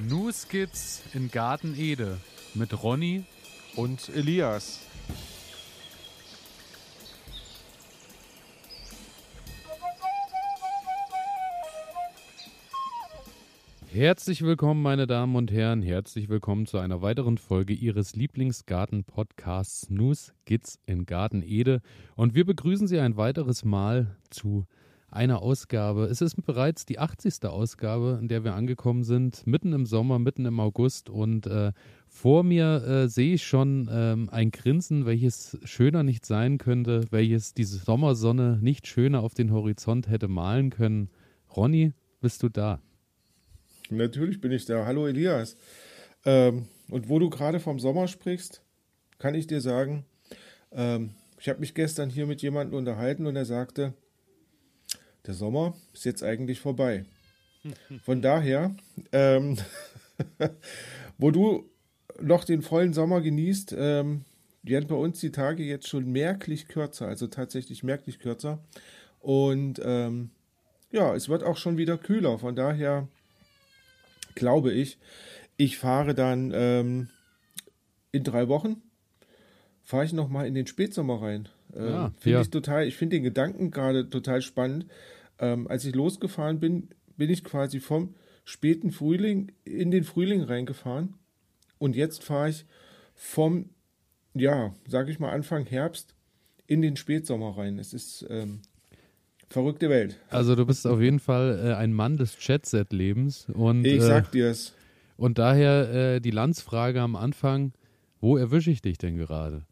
New Skits in Garten Ede mit Ronny und Elias. Herzlich willkommen, meine Damen und Herren. Herzlich willkommen zu einer weiteren Folge Ihres Lieblingsgarten-Podcasts News Skits in Garten Ede. Und wir begrüßen Sie ein weiteres Mal zu einer Ausgabe. Es ist bereits die 80. Ausgabe, in der wir angekommen sind, mitten im Sommer, mitten im August. Und äh, vor mir äh, sehe ich schon ähm, ein Grinsen, welches schöner nicht sein könnte, welches diese Sommersonne nicht schöner auf den Horizont hätte malen können. Ronny, bist du da? Natürlich bin ich da. Hallo Elias. Ähm, und wo du gerade vom Sommer sprichst, kann ich dir sagen, ähm, ich habe mich gestern hier mit jemandem unterhalten und er sagte, der Sommer ist jetzt eigentlich vorbei. Von daher, ähm, wo du noch den vollen Sommer genießt, ähm, werden bei uns die Tage jetzt schon merklich kürzer, also tatsächlich merklich kürzer. Und ähm, ja, es wird auch schon wieder kühler. Von daher glaube ich, ich fahre dann ähm, in drei Wochen, fahre ich nochmal in den Spätsommer rein. Ähm, ja, finde ja. ich total, ich finde den Gedanken gerade total spannend, ähm, als ich losgefahren bin, bin ich quasi vom späten Frühling in den Frühling reingefahren. Und jetzt fahre ich vom, ja, sag ich mal, Anfang Herbst in den Spätsommer rein. Es ist ähm, verrückte Welt. Also du bist auf jeden Fall äh, ein Mann des Chatset-Lebens. ich äh, sag dir's. Und daher äh, die Landsfrage am Anfang, wo erwische ich dich denn gerade?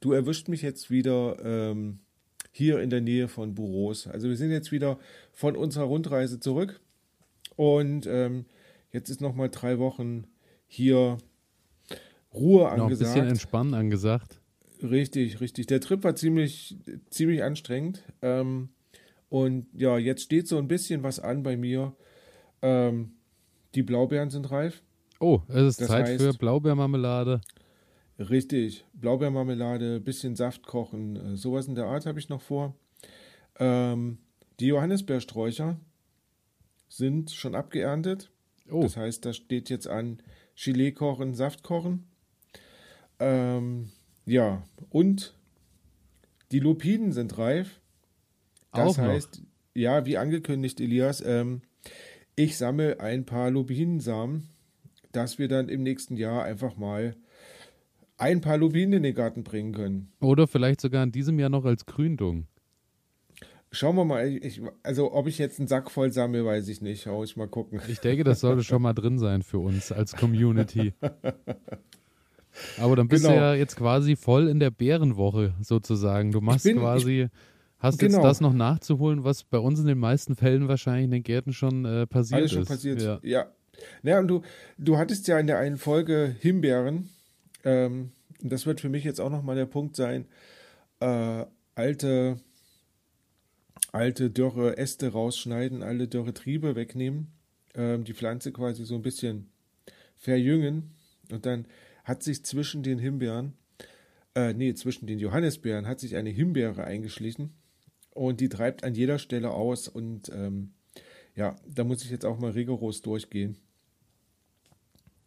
Du erwischt mich jetzt wieder ähm, hier in der Nähe von Buros. Also wir sind jetzt wieder von unserer Rundreise zurück und ähm, jetzt ist noch mal drei Wochen hier Ruhe angesagt. Noch ein bisschen entspannen angesagt. Richtig, richtig. Der Trip war ziemlich, ziemlich anstrengend. Ähm, und ja, jetzt steht so ein bisschen was an bei mir. Ähm, die Blaubeeren sind reif. Oh, es ist das Zeit heißt, für Blaubeermarmelade. Richtig, Blaubeermarmelade, bisschen Saft kochen, äh, sowas in der Art habe ich noch vor. Ähm, die Johannisbeersträucher sind schon abgeerntet. Oh. Das heißt, da steht jetzt an Gelee kochen, Saft kochen. Ähm, ja, und die Lupinen sind reif. Das Auch heißt, noch. ja, wie angekündigt, Elias, ähm, ich sammle ein paar Lupinensamen, dass wir dann im nächsten Jahr einfach mal ein paar Lupinen in den Garten bringen können. Oder vielleicht sogar in diesem Jahr noch als Gründung. Schauen wir mal, ich, also ob ich jetzt einen Sack voll sammle, weiß ich nicht. Schau ich mal gucken. Ich denke, das sollte schon mal drin sein für uns als Community. Aber dann bist genau. du ja jetzt quasi voll in der Bärenwoche sozusagen. Du machst bin, quasi, ich, hast genau. jetzt das noch nachzuholen, was bei uns in den meisten Fällen wahrscheinlich in den Gärten schon äh, passiert Alles schon ist. passiert, ja. ja. Naja, und du, du hattest ja in der einen Folge Himbeeren ähm, das wird für mich jetzt auch nochmal der Punkt sein, äh, alte, alte dürre Äste rausschneiden, alle dürre Triebe wegnehmen, ähm, die Pflanze quasi so ein bisschen verjüngen und dann hat sich zwischen den Himbeeren, äh, nee, zwischen den Johannisbeeren hat sich eine Himbeere eingeschlichen und die treibt an jeder Stelle aus und ähm, ja, da muss ich jetzt auch mal rigoros durchgehen.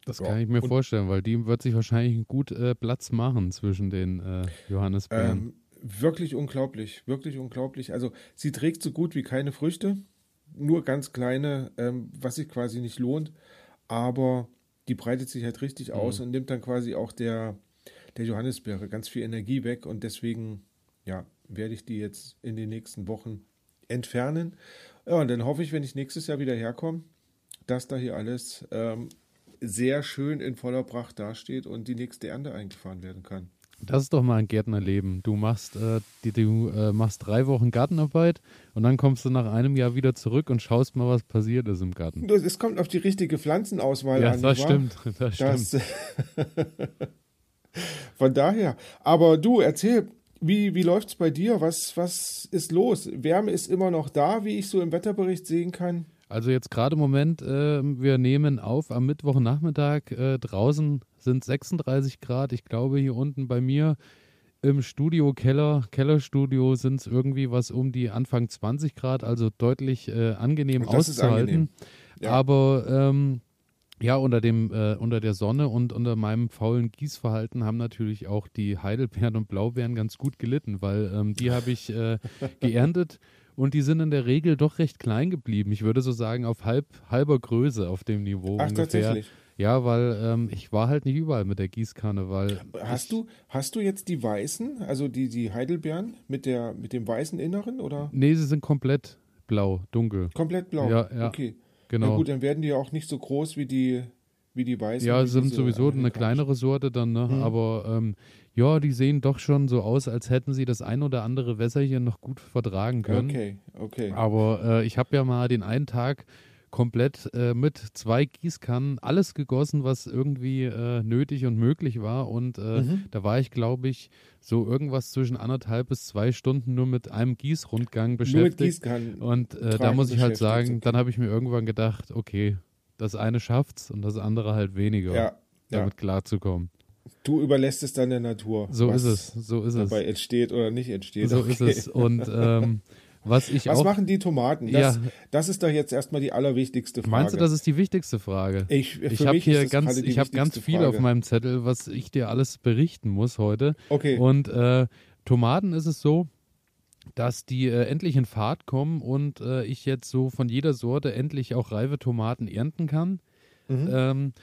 Das ja. kann ich mir und, vorstellen, weil die wird sich wahrscheinlich gut äh, Platz machen zwischen den äh, Johannisbeeren. Ähm, wirklich unglaublich, wirklich unglaublich. Also sie trägt so gut wie keine Früchte, nur ganz kleine, ähm, was sich quasi nicht lohnt, aber die breitet sich halt richtig mhm. aus und nimmt dann quasi auch der, der Johannisbeere ganz viel Energie weg und deswegen, ja, werde ich die jetzt in den nächsten Wochen entfernen. Ja, und dann hoffe ich, wenn ich nächstes Jahr wieder herkomme, dass da hier alles ähm, sehr schön in voller Pracht dasteht und die nächste Ernte eingefahren werden kann. Das ist doch mal ein Gärtnerleben. Du machst, äh, die, du äh, machst drei Wochen Gartenarbeit und dann kommst du nach einem Jahr wieder zurück und schaust mal, was passiert ist im Garten. Es kommt auf die richtige Pflanzenauswahl ja, an. Das stimmt, das das, stimmt. von daher. Aber du, erzähl, wie, wie läuft es bei dir? Was, was ist los? Wärme ist immer noch da, wie ich so im Wetterbericht sehen kann. Also jetzt gerade im Moment, äh, wir nehmen auf am Mittwochnachmittag. Äh, draußen sind 36 Grad. Ich glaube, hier unten bei mir im Studio Keller, Kellerstudio sind es irgendwie was um die Anfang 20 Grad, also deutlich äh, angenehm auszuhalten. Angenehm. Ja. Aber ähm, ja, unter dem, äh, unter der Sonne und unter meinem faulen Gießverhalten haben natürlich auch die Heidelbeeren und Blaubeeren ganz gut gelitten, weil ähm, die habe ich äh, geerntet und die sind in der Regel doch recht klein geblieben. Ich würde so sagen, auf halb, halber Größe auf dem Niveau Ach, ungefähr. tatsächlich. Ja, weil ähm, ich war halt nicht überall mit der Gießkanne, weil. Hast du, hast du jetzt die weißen, also die, die Heidelbeeren mit, der, mit dem weißen Inneren oder Nee, sie sind komplett blau, dunkel. komplett blau? Ja, ja, Okay. Genau. Na gut, dann werden die ja auch nicht so groß wie die, wie die weißen. Ja, sind diese sowieso eine kleinere Sorte dann, ne? Mhm. Aber ähm, ja, die sehen doch schon so aus, als hätten sie das ein oder andere Wässerchen noch gut vertragen können. Okay, okay. Aber äh, ich habe ja mal den einen Tag komplett äh, mit zwei Gießkannen alles gegossen, was irgendwie äh, nötig und möglich war. Und äh, Mhm. da war ich, glaube ich, so irgendwas zwischen anderthalb bis zwei Stunden nur mit einem Gießrundgang Nur mit beschäftigt. Gießkannen. Und äh, da muss ich halt beschäftigt, sagen, dann habe ich mir irgendwann gedacht, okay, das eine schafft's und das andere halt weniger, Ja, ja. damit klarzukommen. Du überlässt es dann der Natur. So ist es, so ist es. Dabei entsteht oder nicht entsteht. So okay. ist es. Und ähm, was ich Was auch. machen die Tomaten? Das, Ja. das ist doch jetzt erstmal die allerwichtigste Frage. Meinst du, das ist die wichtigste Frage? ich, Ich habe hier ganz, ich habe ganz viel Frage. auf meinem Zettel, was ich dir alles berichten muss heute. Okay. Und äh, Tomaten ist es so, dass die äh, endlich in Fahrt kommen und äh, ich jetzt so von jeder Sorte endlich auch reife Tomaten ernten kann. Mhm. Ähm,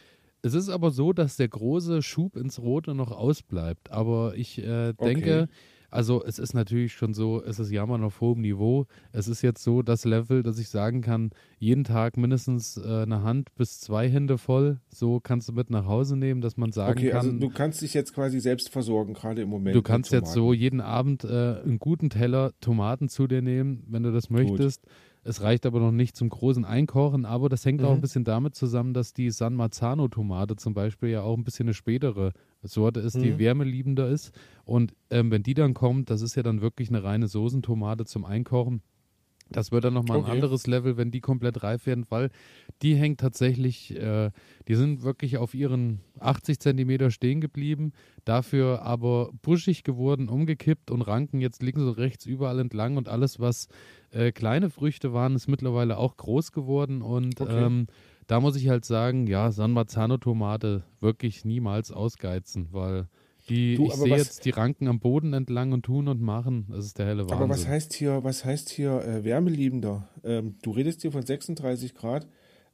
es ist aber so, dass der große Schub ins Rote noch ausbleibt. Aber ich äh, denke, Okay. Also es ist natürlich schon so, es ist Jammern auf hohem Niveau. Es ist jetzt so das Level, dass ich sagen kann, jeden Tag mindestens äh, eine Hand bis zwei Hände voll. So kannst du mit nach Hause nehmen, dass man sagen okay, kann. also du kannst dich jetzt quasi selbst versorgen, gerade im Moment. Du kannst jetzt so jeden Abend äh, einen guten Teller Tomaten zu dir nehmen, wenn du das möchtest. Es reicht aber noch nicht zum großen Einkochen, aber das hängt auch ein Mhm. bisschen damit zusammen, dass die San Marzano-Tomate zum Beispiel ja auch ein bisschen eine spätere Sorte ist, die Mhm. wärmeliebender ist. Und ähm, wenn die dann kommt, das ist ja dann wirklich eine reine Soßentomate zum Einkochen. Das wird dann nochmal Okay. ein anderes Level, wenn die komplett reif werden, weil die hängt tatsächlich, äh, die sind wirklich auf ihren 80 Zentimeter stehen geblieben, dafür aber buschig geworden, umgekippt und ranken jetzt links und rechts überall entlang und alles, was äh, kleine Früchte waren, ist mittlerweile auch groß geworden und Okay. ähm, da muss ich halt sagen, ja, San Marzano-Tomate wirklich niemals ausgeizen, weil die, Du, ich sehe jetzt, die ranken am Boden entlang und tun und machen, das ist der helle Wahnsinn. Aber was heißt hier, was heißt hier äh, wärmeliebender? Ähm, du redest hier von 36 Grad.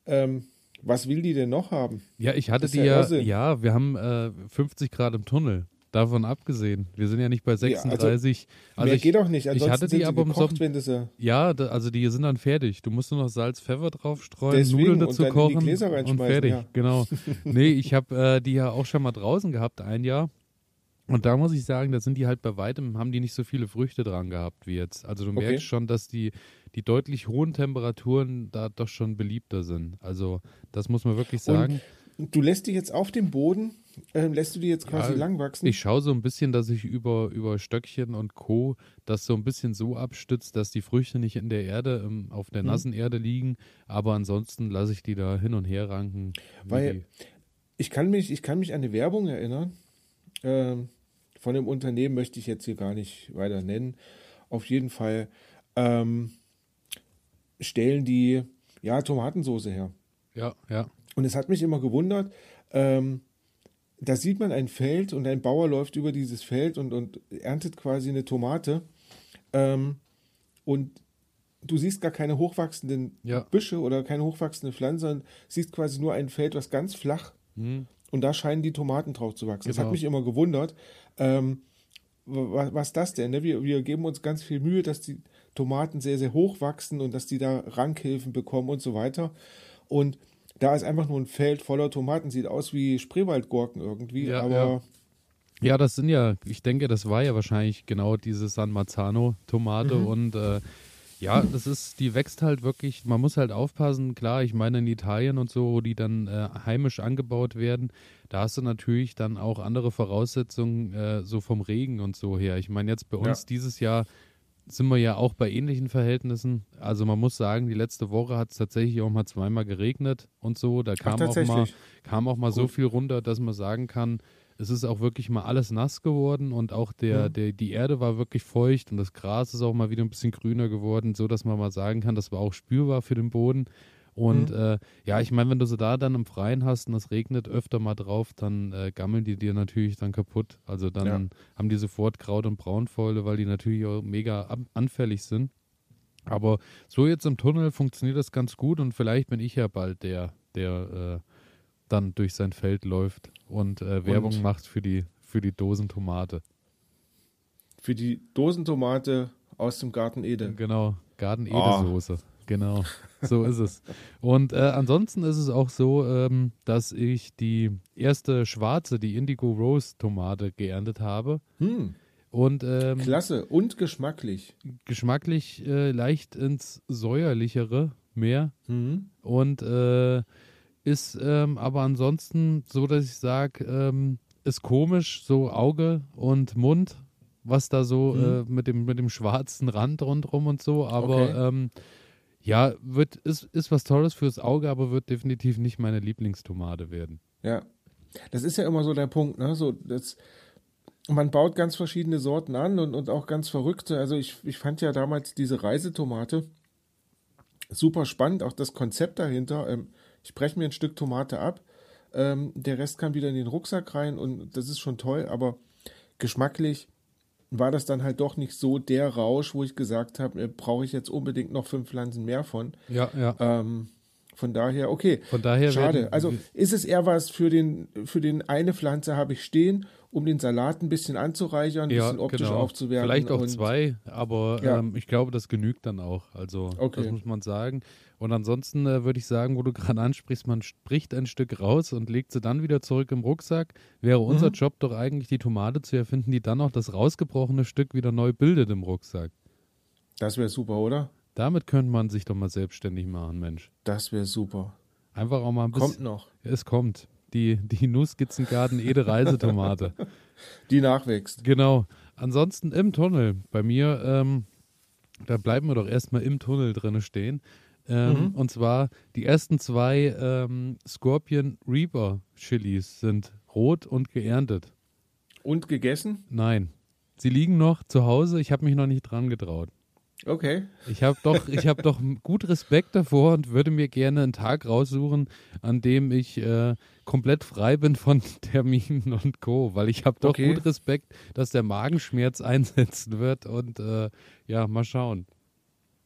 Ähm, was will die denn noch haben? Ja, ich hatte die ja ja, Irrsinn. ja, wir haben äh, 50 Grad im Tunnel. Davon abgesehen. Wir sind ja nicht bei also 36. Also, Mehr ich, geht doch nicht. ich Ansonsten hatte die aber im gekocht, Sommer- wenn du sie. ja, da, also die sind dann fertig. Du musst nur noch Salz, Pfeffer drauf streuen, Deswegen, Nudeln dazu kochen und fertig. ja. Genau. nee, ich habe äh, die ja auch schon mal draußen gehabt, ein Jahr. Und da muss ich sagen, da sind die halt bei weitem, haben die nicht so viele Früchte dran gehabt wie jetzt. Also du Okay. merkst schon, dass die, die deutlich hohen Temperaturen da doch schon beliebter sind. Also das muss man wirklich sagen. Du lässt die jetzt auf dem Boden, ähm, lässt du die jetzt quasi Ja, lang wachsen? Ich schaue so ein bisschen, dass ich über, über Stöckchen und Co. das so ein bisschen so abstützt, dass die Früchte nicht in der Erde, ähm, auf der Mhm. nassen Erde liegen. Aber ansonsten lasse ich die da hin und her ranken. Weil- Ich kann mich, ich kann mich an eine Werbung erinnern. Ähm, von dem Unternehmen möchte ich jetzt hier gar nicht weiter nennen. Auf jeden Fall ähm, stellen die ja Tomatensoße her. ja, ja. Und es hat mich immer gewundert, ähm, da sieht man ein Feld und ein Bauer läuft über dieses Feld und, und erntet quasi eine Tomate. Ähm, und du siehst gar keine hochwachsenden Ja. Büsche oder keine hochwachsende Pflanze, sondern siehst quasi nur ein Feld, was ganz flach Hm. und da scheinen die Tomaten drauf zu wachsen. Das Genau. hat mich immer gewundert. Ähm, was, was das denn? Ne? Wir, wir geben uns ganz viel Mühe, dass die Tomaten sehr, sehr hoch wachsen und dass die da Rankhilfen bekommen und so weiter. Und da ist einfach nur ein Feld voller Tomaten, sieht aus wie Spreewaldgurken irgendwie, Ja, aber ja. Ja, das sind ja, ich denke, das war ja wahrscheinlich genau diese San Marzano-Tomate Mhm. und äh, ja, das ist, die wächst halt wirklich, man muss halt aufpassen, klar, ich meine in Italien und so, wo die dann äh, heimisch angebaut werden, da hast du natürlich dann auch andere Voraussetzungen, äh, so vom Regen und so her. Ich meine, jetzt bei uns Ja. dieses Jahr sind wir ja auch bei ähnlichen Verhältnissen. Also man muss sagen, die letzte Woche hat es tatsächlich auch mal zweimal geregnet und so. Da kam auch mal kam auch mal so Gut. viel runter, dass man sagen kann, es ist auch wirklich mal alles nass geworden und auch der, Mhm. der, die Erde war wirklich feucht und das Gras ist auch mal wieder ein bisschen grüner geworden, so dass man mal sagen kann, das war auch spürbar für den Boden. Und mhm. äh, ja, ich meine, wenn du sie da dann im Freien hast und es regnet öfter mal drauf, dann äh, gammeln die dir natürlich dann kaputt. Also dann ja. haben die sofort Kraut- und Braunfäule, weil die natürlich auch mega anfällig sind. Aber so jetzt im Tunnel funktioniert das ganz gut und vielleicht bin ich ja bald der, der äh, dann durch sein Feld läuft und, äh, Werbung und macht für die, für die Dosentomate. Für die Dosentomate aus dem Garten Ede. Genau, Garten Ede-Soße. Oh. Genau, so ist es. Und äh, ansonsten ist es auch so, ähm, dass ich die erste schwarze, die Indigo Rose Tomate geerntet habe. Hm. Und, ähm, Klasse und geschmacklich. Geschmacklich äh, leicht ins säuerlichere mehr. Mhm. Und äh, ist ähm, aber ansonsten so, dass ich sage, ähm, ist komisch, so Auge und Mund, was da so mhm. äh, mit, dem, mit dem schwarzen Rand rundherum und so. Aber okay. ähm, ja, wird, ist, ist was Tolles fürs Auge, aber wird definitiv nicht meine Lieblingstomate werden. Ja. Das ist ja immer so der Punkt, ne? So, das, man baut ganz verschiedene Sorten an und, und auch ganz verrückte. Also ich, ich fand ja damals diese Reisetomate super spannend, auch das Konzept dahinter. Ähm, ich breche mir ein Stück Tomate ab, ähm, der Rest kann wieder in den Rucksack rein und das ist schon toll, aber geschmacklich war das dann halt doch nicht so der Rausch, wo ich gesagt habe, äh, brauche ich jetzt unbedingt noch fünf Pflanzen mehr von. Ja, ja. Ähm, von daher, okay. Von daher schade. Also ist es eher was für den, für den eine Pflanze habe ich stehen, um den Salat ein bisschen anzureichern, ein ja, bisschen optisch genau. aufzuwerten. Vielleicht auch zwei, aber ja. ähm, ich glaube, das genügt dann auch. Also okay. das muss man sagen. Und ansonsten äh, würde ich sagen, wo du gerade ansprichst, man spricht ein Stück raus und legt sie dann wieder zurück im Rucksack. Wäre mhm. unser Job doch eigentlich, die Tomate zu erfinden, die dann auch das rausgebrochene Stück wieder neu bildet im Rucksack. Das wäre super, oder? Damit könnte man sich doch mal selbstständig machen, Mensch. Das wäre super. Einfach auch mal ein bisschen. Kommt noch. Es kommt. Die, die Nussskizzengarten Ede Reisetomate. die nachwächst. Genau. Ansonsten im Tunnel. Bei mir, ähm, da bleiben wir doch erstmal im Tunnel drinne stehen. Ähm, mhm. Und zwar die ersten zwei ähm, Scorpion Reaper Chilis sind rot und geerntet. Und gegessen? Nein. Sie liegen noch zu Hause. Ich habe mich noch nicht dran getraut. Okay. Ich habe doch, ich habe doch gut Respekt davor und würde mir gerne einen Tag raussuchen, an dem ich äh, komplett frei bin von Terminen und Co. Weil ich habe doch okay. gut Respekt, dass der Magenschmerz einsetzen wird und äh, ja, mal schauen.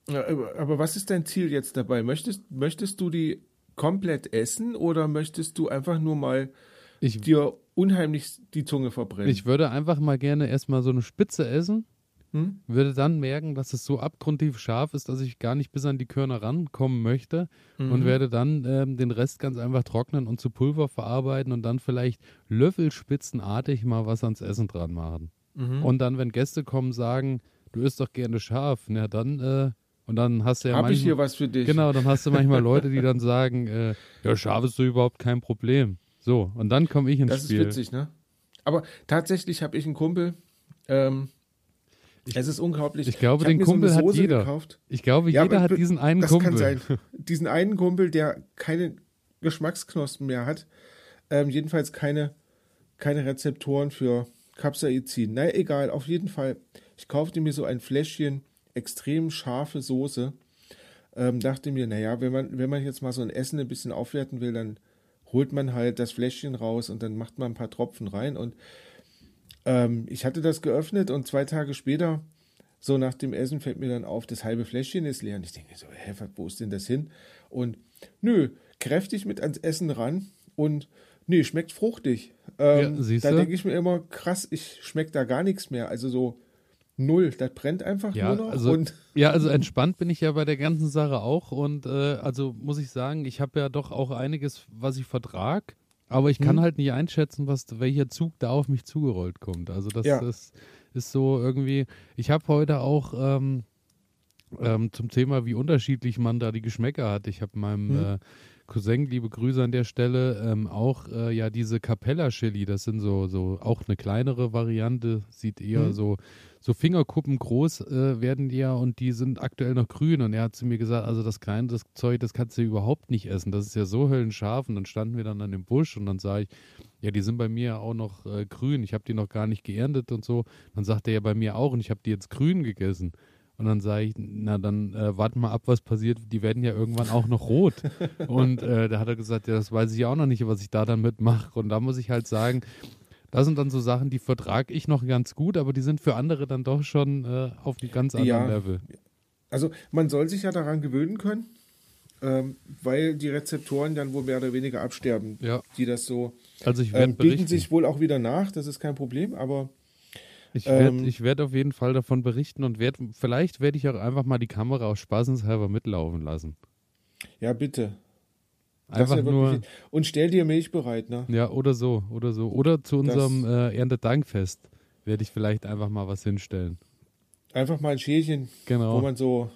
Aber was ist dein Ziel jetzt dabei? Möchtest, möchtest du die komplett essen oder möchtest du einfach nur mal ich, dir unheimlich die Zunge verbrennen? Ich würde einfach mal gerne erstmal so eine Spitze essen. Hm? Würde dann merken, dass es so abgrundtief scharf ist, dass ich gar nicht bis an die Körner rankommen möchte mhm. und werde dann ähm, den Rest ganz einfach trocknen und zu Pulver verarbeiten und dann vielleicht löffelspitzenartig mal was ans Essen dran machen. Mhm. Und dann, wenn Gäste kommen, sagen, du isst doch gerne scharf, na dann äh, und dann hast du ja Hab manchmal, ich hier was für dich. Genau, dann hast du manchmal Leute, die dann sagen, äh, ja, scharf ist so überhaupt kein Problem. So, und dann komme ich ins das Spiel. Das ist witzig, ne? Aber tatsächlich habe ich einen Kumpel, ähm, ich, es ist unglaublich. Ich glaube, ich den Kumpel so hat jeder. Gekauft. Ich glaube, ja, jeder hat diesen einen das Kumpel. Das kann sein. Diesen einen Kumpel, der keine Geschmacksknospen mehr hat. Ähm, jedenfalls keine, keine Rezeptoren für Capsaicin. Naja, egal, auf jeden Fall. Ich kaufte mir so ein Fläschchen extrem scharfe Soße. Ähm, dachte mir, naja, wenn man, wenn man jetzt mal so ein Essen ein bisschen aufwerten will, dann holt man halt das Fläschchen raus und dann macht man ein paar Tropfen rein. Und ähm, ich hatte das geöffnet und zwei Tage später, so nach dem Essen, fällt mir dann auf, das halbe Fläschchen ist leer. Und ich denke so, hä, wo ist denn das hin? Und nö, kräftig mit ans Essen ran und nee, schmeckt fruchtig. Ähm, ja, da denke ich mir immer, krass, ich schmecke da gar nichts mehr. Also so null. Das brennt einfach ja, nur noch. Also, und ja, also entspannt bin ich ja bei der ganzen Sache auch. Und äh, also muss ich sagen, ich habe ja doch auch einiges, was ich vertrag. Aber ich kann hm. halt nicht einschätzen, was welcher Zug da auf mich zugerollt kommt. Also das, ja. das ist so irgendwie. Ich habe heute auch ähm, ähm, zum Thema, wie unterschiedlich man da die Geschmäcker hat. Ich habe meinem hm. äh, Cousin, liebe Grüße an der Stelle, ähm, auch äh, ja diese Capella Chili, das sind so, so auch eine kleinere Variante, sieht eher mhm. so, so Fingerkuppen groß äh, werden die ja und die sind aktuell noch grün. Und er hat zu mir gesagt, also das kleine das Zeug, das kannst du überhaupt nicht essen, das ist ja so höllenscharf. Und dann standen wir dann an dem Busch und dann sage ich, ja, die sind bei mir auch noch äh, grün, ich habe die noch gar nicht geerntet und so, dann sagt er ja bei mir auch und ich habe die jetzt grün gegessen Und dann sage ich, na dann äh, warten mal ab, was passiert. Die werden ja irgendwann auch noch rot. und äh, da hat er gesagt, ja, das weiß ich auch noch nicht, was ich da dann mitmache. Und da muss ich halt sagen, das sind dann so Sachen, die vertrage ich noch ganz gut, aber die sind für andere dann doch schon äh, auf einem ganz anderen ja. Level. Also man soll sich ja daran gewöhnen können, ähm, weil die Rezeptoren dann wohl mehr oder weniger absterben, ja. die das so also ich ähm, bilden sich wohl auch wieder nach, das ist kein Problem, aber ich werde ähm, werd auf jeden Fall davon berichten und werd, vielleicht werde ich auch einfach mal die Kamera aus spaßenshalber mitlaufen lassen. Ja, bitte. Einfach ja nur. Und stell dir Milch bereit, ne? Ja, oder so, oder so. Oder zu unserem äh, Erntedankfest werde ich vielleicht einfach mal was hinstellen. Einfach mal ein Schälchen, genau. wo man so,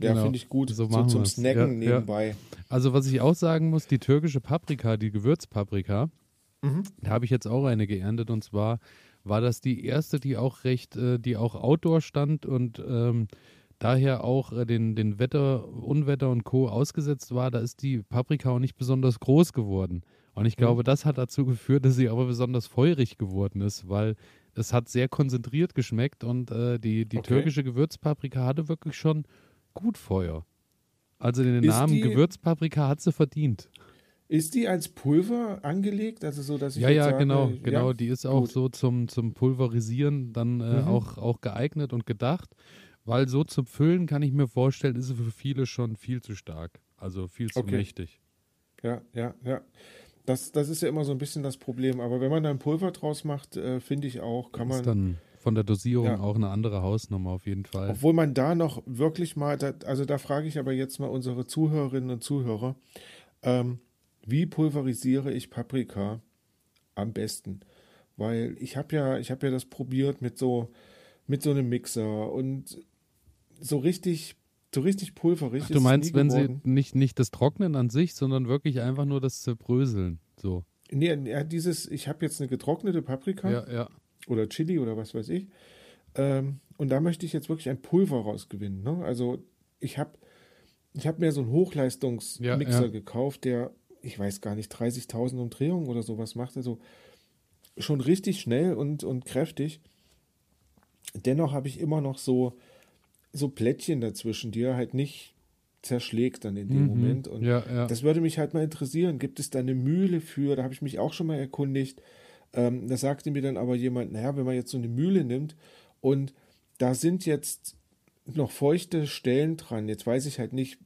ja, genau. finde ich gut, so, so zum wir's. Snacken ja, nebenbei. Ja. Also, was ich auch sagen muss, die türkische Paprika, die Gewürzpaprika, mhm. da habe ich jetzt auch eine geerntet und zwar war das die erste, die auch recht, äh, die auch Outdoor stand und ähm, daher auch äh, den, den Wetter, Unwetter und Co. ausgesetzt war. Da ist die Paprika auch nicht besonders groß geworden. Und ich glaube, mhm. das hat dazu geführt, dass sie aber besonders feurig geworden ist, weil es hat sehr konzentriert geschmeckt und äh, die, die okay. türkische Gewürzpaprika hatte wirklich schon gut Feuer. Also den ist Namen Gewürzpaprika hat sie verdient. Ist die als Pulver angelegt? Also so, dass ich ja, ja, sage, genau, genau. Die ist auch Gut. so zum, zum Pulverisieren dann äh, mhm. auch, auch geeignet und gedacht. Weil so zum Füllen kann ich mir vorstellen, ist sie für viele schon viel zu stark. Also viel zu okay. mächtig. Ja, ja, ja. Das, das ist ja immer so ein bisschen das Problem. Aber wenn man dann Pulver draus macht, äh, finde ich auch, kann das man. Ist dann von der Dosierung ja. auch eine andere Hausnummer auf jeden Fall. Obwohl man da noch wirklich mal, da, also da frage ich aber jetzt mal unsere Zuhörerinnen und Zuhörer, ähm, wie pulverisiere ich Paprika am besten? Weil ich habe ja, ich habe ja das probiert mit so, mit so einem Mixer und so richtig, so richtig pulverig. Ach, du meinst, wenn geworden. sie nicht, nicht das Trocknen an sich, sondern wirklich einfach nur das Zerbröseln, so. Nee, ja, dieses, ich habe jetzt eine getrocknete Paprika ja, ja. oder Chili oder was weiß ich. Ähm, und da möchte ich jetzt wirklich ein Pulver rausgewinnen. Ne? Also ich habe ich hab mir so einen Hochleistungsmixer gekauft, der ich weiß gar nicht, 30.000 Umdrehungen oder sowas macht. Also schon richtig schnell und, und kräftig. Dennoch habe ich immer noch so, so Plättchen dazwischen, die er halt nicht zerschlägt dann in dem mhm. Moment. Und ja, ja. das würde mich halt mal interessieren. Gibt es da eine Mühle für? Da habe ich mich auch schon mal erkundigt. Ähm, da sagte mir dann aber jemand, naja, wenn man jetzt so eine Mühle nimmt und da sind jetzt noch feuchte Stellen dran. Jetzt weiß ich halt nicht,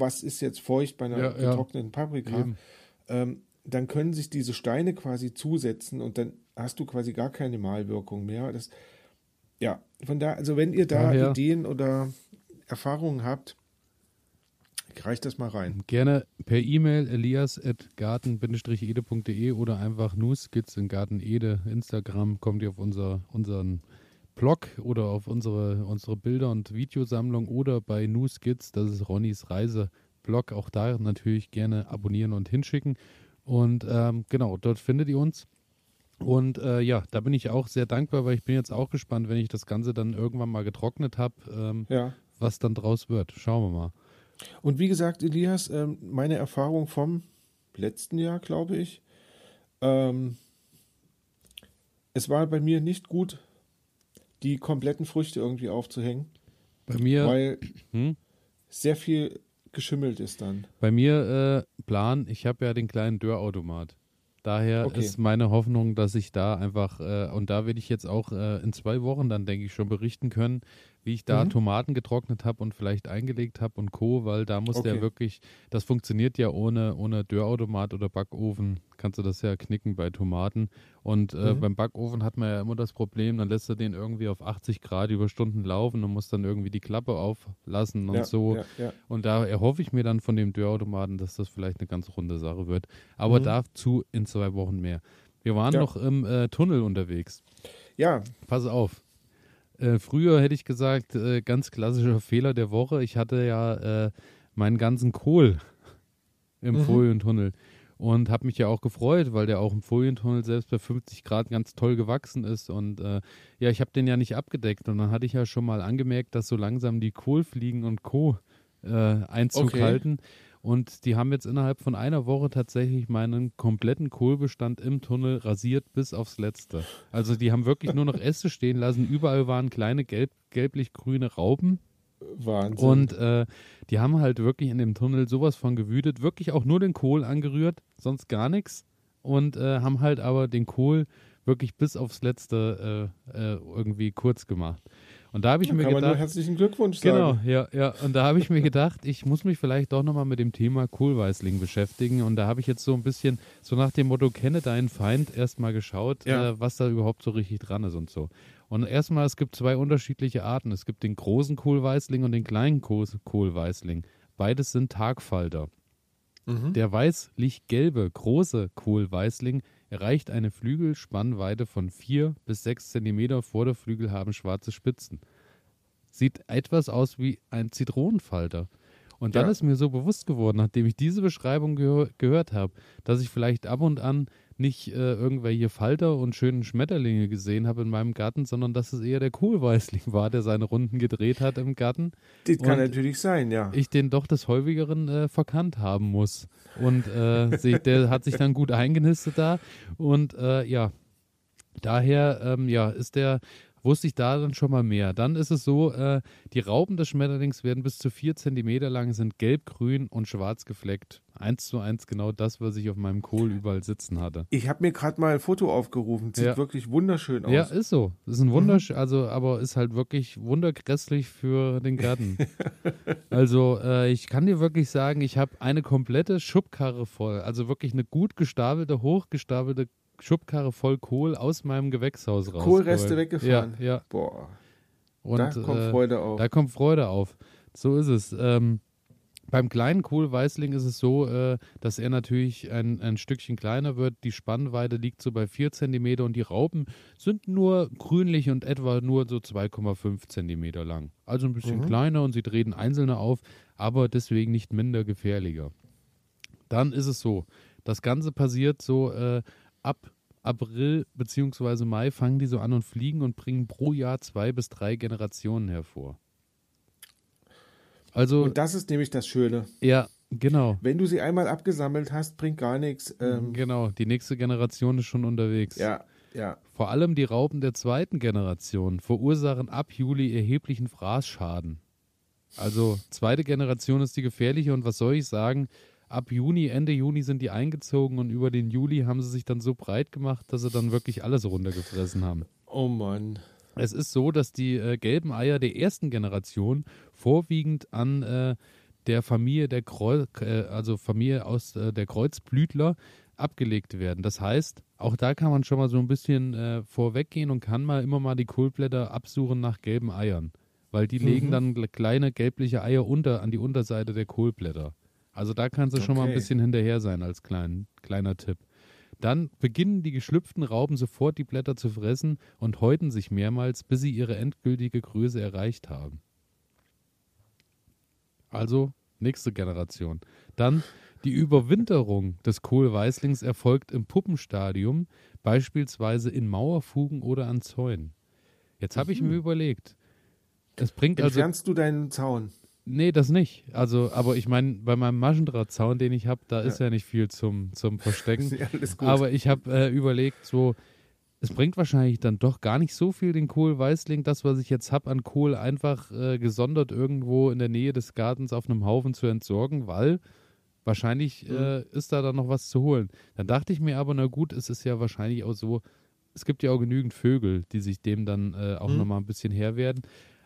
was ist jetzt feucht bei einer ja, getrockneten Paprika, ähm, dann können sich diese Steine quasi zusetzen und dann hast du quasi gar keine Malwirkung mehr. Das, ja, von da, also wenn ihr da Daher, Ideen oder Erfahrungen habt, reicht das mal rein. Gerne per E-Mail elias.garten-ede.de oder einfach Nuskits in Garten Ede, Instagram, kommt ihr auf unser, unseren Blog oder auf unsere, unsere Bilder- und Videosammlung oder bei New Skits, das ist Ronnys Reiseblog, auch da natürlich gerne abonnieren und hinschicken. Und ähm, genau, dort findet ihr uns. Und äh, ja, da bin ich auch sehr dankbar, weil ich bin jetzt auch gespannt, wenn ich das Ganze dann irgendwann mal getrocknet habe, ähm, ja. was dann draus wird. Schauen wir mal. Und wie gesagt, Elias, ähm, meine Erfahrung vom letzten Jahr, glaube ich, ähm, es war bei mir nicht gut, die kompletten Früchte irgendwie aufzuhängen. Bei mir. Weil hm? sehr viel geschimmelt ist dann. Bei mir äh, Plan, ich habe ja den kleinen Dörrautomat. Daher okay. ist meine Hoffnung, dass ich da einfach, äh, und da werde ich jetzt auch äh, in zwei Wochen dann, denke ich, schon berichten können, wie ich da mhm. Tomaten getrocknet habe und vielleicht eingelegt habe und Co., weil da muss okay. der wirklich, das funktioniert ja ohne, ohne Dörrautomat oder Backofen, kannst du das ja knicken bei Tomaten. Und äh, mhm. beim Backofen hat man ja immer das Problem, dann lässt er den irgendwie auf 80 Grad über Stunden laufen und muss dann irgendwie die Klappe auflassen und ja, so. Ja, ja. Und da erhoffe ich mir dann von dem Dörrautomaten, dass das vielleicht eine ganz runde Sache wird. Aber mhm. dazu in zwei Wochen mehr. Wir waren noch im äh, Tunnel unterwegs. Ja. Pass auf. Äh, früher hätte ich gesagt, äh, ganz klassischer Fehler der Woche. Ich hatte ja äh, meinen ganzen Kohl im mhm. Folientunnel und habe mich ja auch gefreut, weil der auch im Folientunnel selbst bei 50 Grad ganz toll gewachsen ist. Und äh, ja, ich habe den ja nicht abgedeckt. Und dann hatte ich ja schon mal angemerkt, dass so langsam die Kohlfliegen und Co. Äh, Einzug okay. halten. Und die haben jetzt innerhalb von einer Woche tatsächlich meinen kompletten Kohlbestand im Tunnel rasiert bis aufs Letzte. Also die haben wirklich nur noch Äste stehen lassen. Überall waren kleine gelb, gelblich-grüne Raupen Wahnsinn. Und äh, die haben halt wirklich in dem Tunnel sowas von gewütet, wirklich auch nur den Kohl angerührt, sonst gar nichts. Und äh, haben halt aber den Kohl wirklich bis aufs Letzte äh, äh irgendwie kurz gemacht. Und da habe ich da mir kann gedacht. Man nur herzlichen Glückwunsch sagen. Genau, ja, ja. Und da habe ich mir gedacht, ich muss mich vielleicht doch nochmal mit dem Thema Kohlweißling beschäftigen. Und da habe ich jetzt so ein bisschen, so nach dem Motto, kenne deinen Feind, erstmal geschaut, Ja. äh, was da überhaupt so richtig dran ist und so. Und erstmal, es gibt zwei unterschiedliche Arten. Es gibt den großen Kohlweißling und den kleinen Kohl- Kohlweißling. Beides sind Tagfalter. Mhm. Der weißlich-gelbe große Kohlweißling erreicht eine Flügelspannweite von 4 bis 6 Zentimeter. Vorderflügel haben schwarze Spitzen. Sieht etwas aus wie ein Zitronenfalter. Und dann Ja. ist mir so bewusst geworden, nachdem ich diese Beschreibung gehör gehört habe, dass ich vielleicht ab und an nicht äh, irgendwelche Falter und schönen Schmetterlinge gesehen habe in meinem Garten, sondern dass es eher der Kohlweißling war, der seine Runden gedreht hat im Garten Das kann natürlich sein, ja. ich den doch des häufigeren äh, verkannt haben muss. Und äh, sich, der hat sich dann gut eingenistet da. Und äh, ja, daher ähm, ja, ist der, wusste ich da dann schon mal mehr. Dann ist es so, äh, die Raupen des Schmetterlings werden bis zu vier Zentimeter lang, sind gelb, grün und schwarz gefleckt. Eins zu eins genau das, was ich auf meinem Kohl überall sitzen hatte. Ich habe mir gerade mal ein Foto aufgerufen. Sieht Ja. wirklich wunderschön aus. Ja, ist so. Ist ein Wundersch, also, aber ist halt wirklich wundergrässlich für den Garten. also, äh, ich kann dir wirklich sagen, ich habe eine komplette Schubkarre voll, also wirklich eine gut gestapelte, hochgestapelte Schubkarre voll Kohl aus meinem Gewächshaus raus. Kohlreste weggefahren. Ja, ja. Boah, Und, da kommt äh, Freude auf. da kommt Freude auf. So ist es. Ähm, beim kleinen Kohlweißling ist es so, äh, dass er natürlich ein, ein Stückchen kleiner wird. Die Spannweite liegt so bei 4 cm und die Raupen sind nur grünlich und etwa nur so 2,5 cm lang. Also ein bisschen Mhm. kleiner und sie treten einzelne auf, aber deswegen nicht minder gefährlicher. Dann ist es so, das Ganze passiert so äh, ab April bzw. Mai fangen die so an und fliegen und bringen pro Jahr zwei bis drei Generationen hervor. Also, Und das ist nämlich das Schöne. ja, genau. Wenn du sie einmal abgesammelt hast, bringt gar nichts. Ähm, Genau, die nächste Generation ist schon unterwegs. ja, ja. Vor allem die Raupen der zweiten Generation verursachen ab Juli erheblichen Fraßschaden. Also zweite Generation ist die gefährliche und was soll ich sagen? Ab Juni, Ende Juni sind die eingezogen und über den Juli haben sie sich dann so breit gemacht, dass sie dann wirklich alles runtergefressen haben. Oh Mann. Es ist so, dass die äh, gelben Eier der ersten Generation vorwiegend an äh, der Familie der Kreu äh, also Familie aus äh, der Kreuzblütler abgelegt werden. Das heißt, auch da kann man schon mal so ein bisschen äh, vorweggehen und kann mal immer mal die Kohlblätter absuchen nach gelben Eiern, weil die legen Mhm. dann gl- kleine gelbliche Eier unter an die Unterseite der Kohlblätter. Also da kannst du schon mal ein Okay. bisschen hinterher sein als klein, kleiner Tipp. Dann beginnen die geschlüpften Raupen sofort die Blätter zu fressen und häuten sich mehrmals, bis sie ihre endgültige Größe erreicht haben. Also nächste Generation. Dann die Überwinterung des Kohlweißlings erfolgt im Puppenstadium, beispielsweise in Mauerfugen oder an Zäunen. Jetzt habe ich mir überlegt, es bringt also Entfernst du deinen Zaun? Nee, das nicht. Also, aber ich meine, bei meinem Maschendrahtzaun, den ich habe, da ist ja nicht viel zum, zum Verstecken. Ja, aber ich habe äh, überlegt, so, es bringt wahrscheinlich dann doch gar nicht so viel den Kohlweißling, das, was ich jetzt habe an Kohl, einfach äh, gesondert irgendwo in der Nähe des Gartens auf einem Haufen zu entsorgen, weil wahrscheinlich Mhm. äh, ist da dann noch was zu holen. Dann dachte ich mir aber, na gut, es ist ja wahrscheinlich auch so, es gibt ja auch genügend Vögel, die sich dem dann äh, auch Mhm. nochmal ein bisschen Herr werden.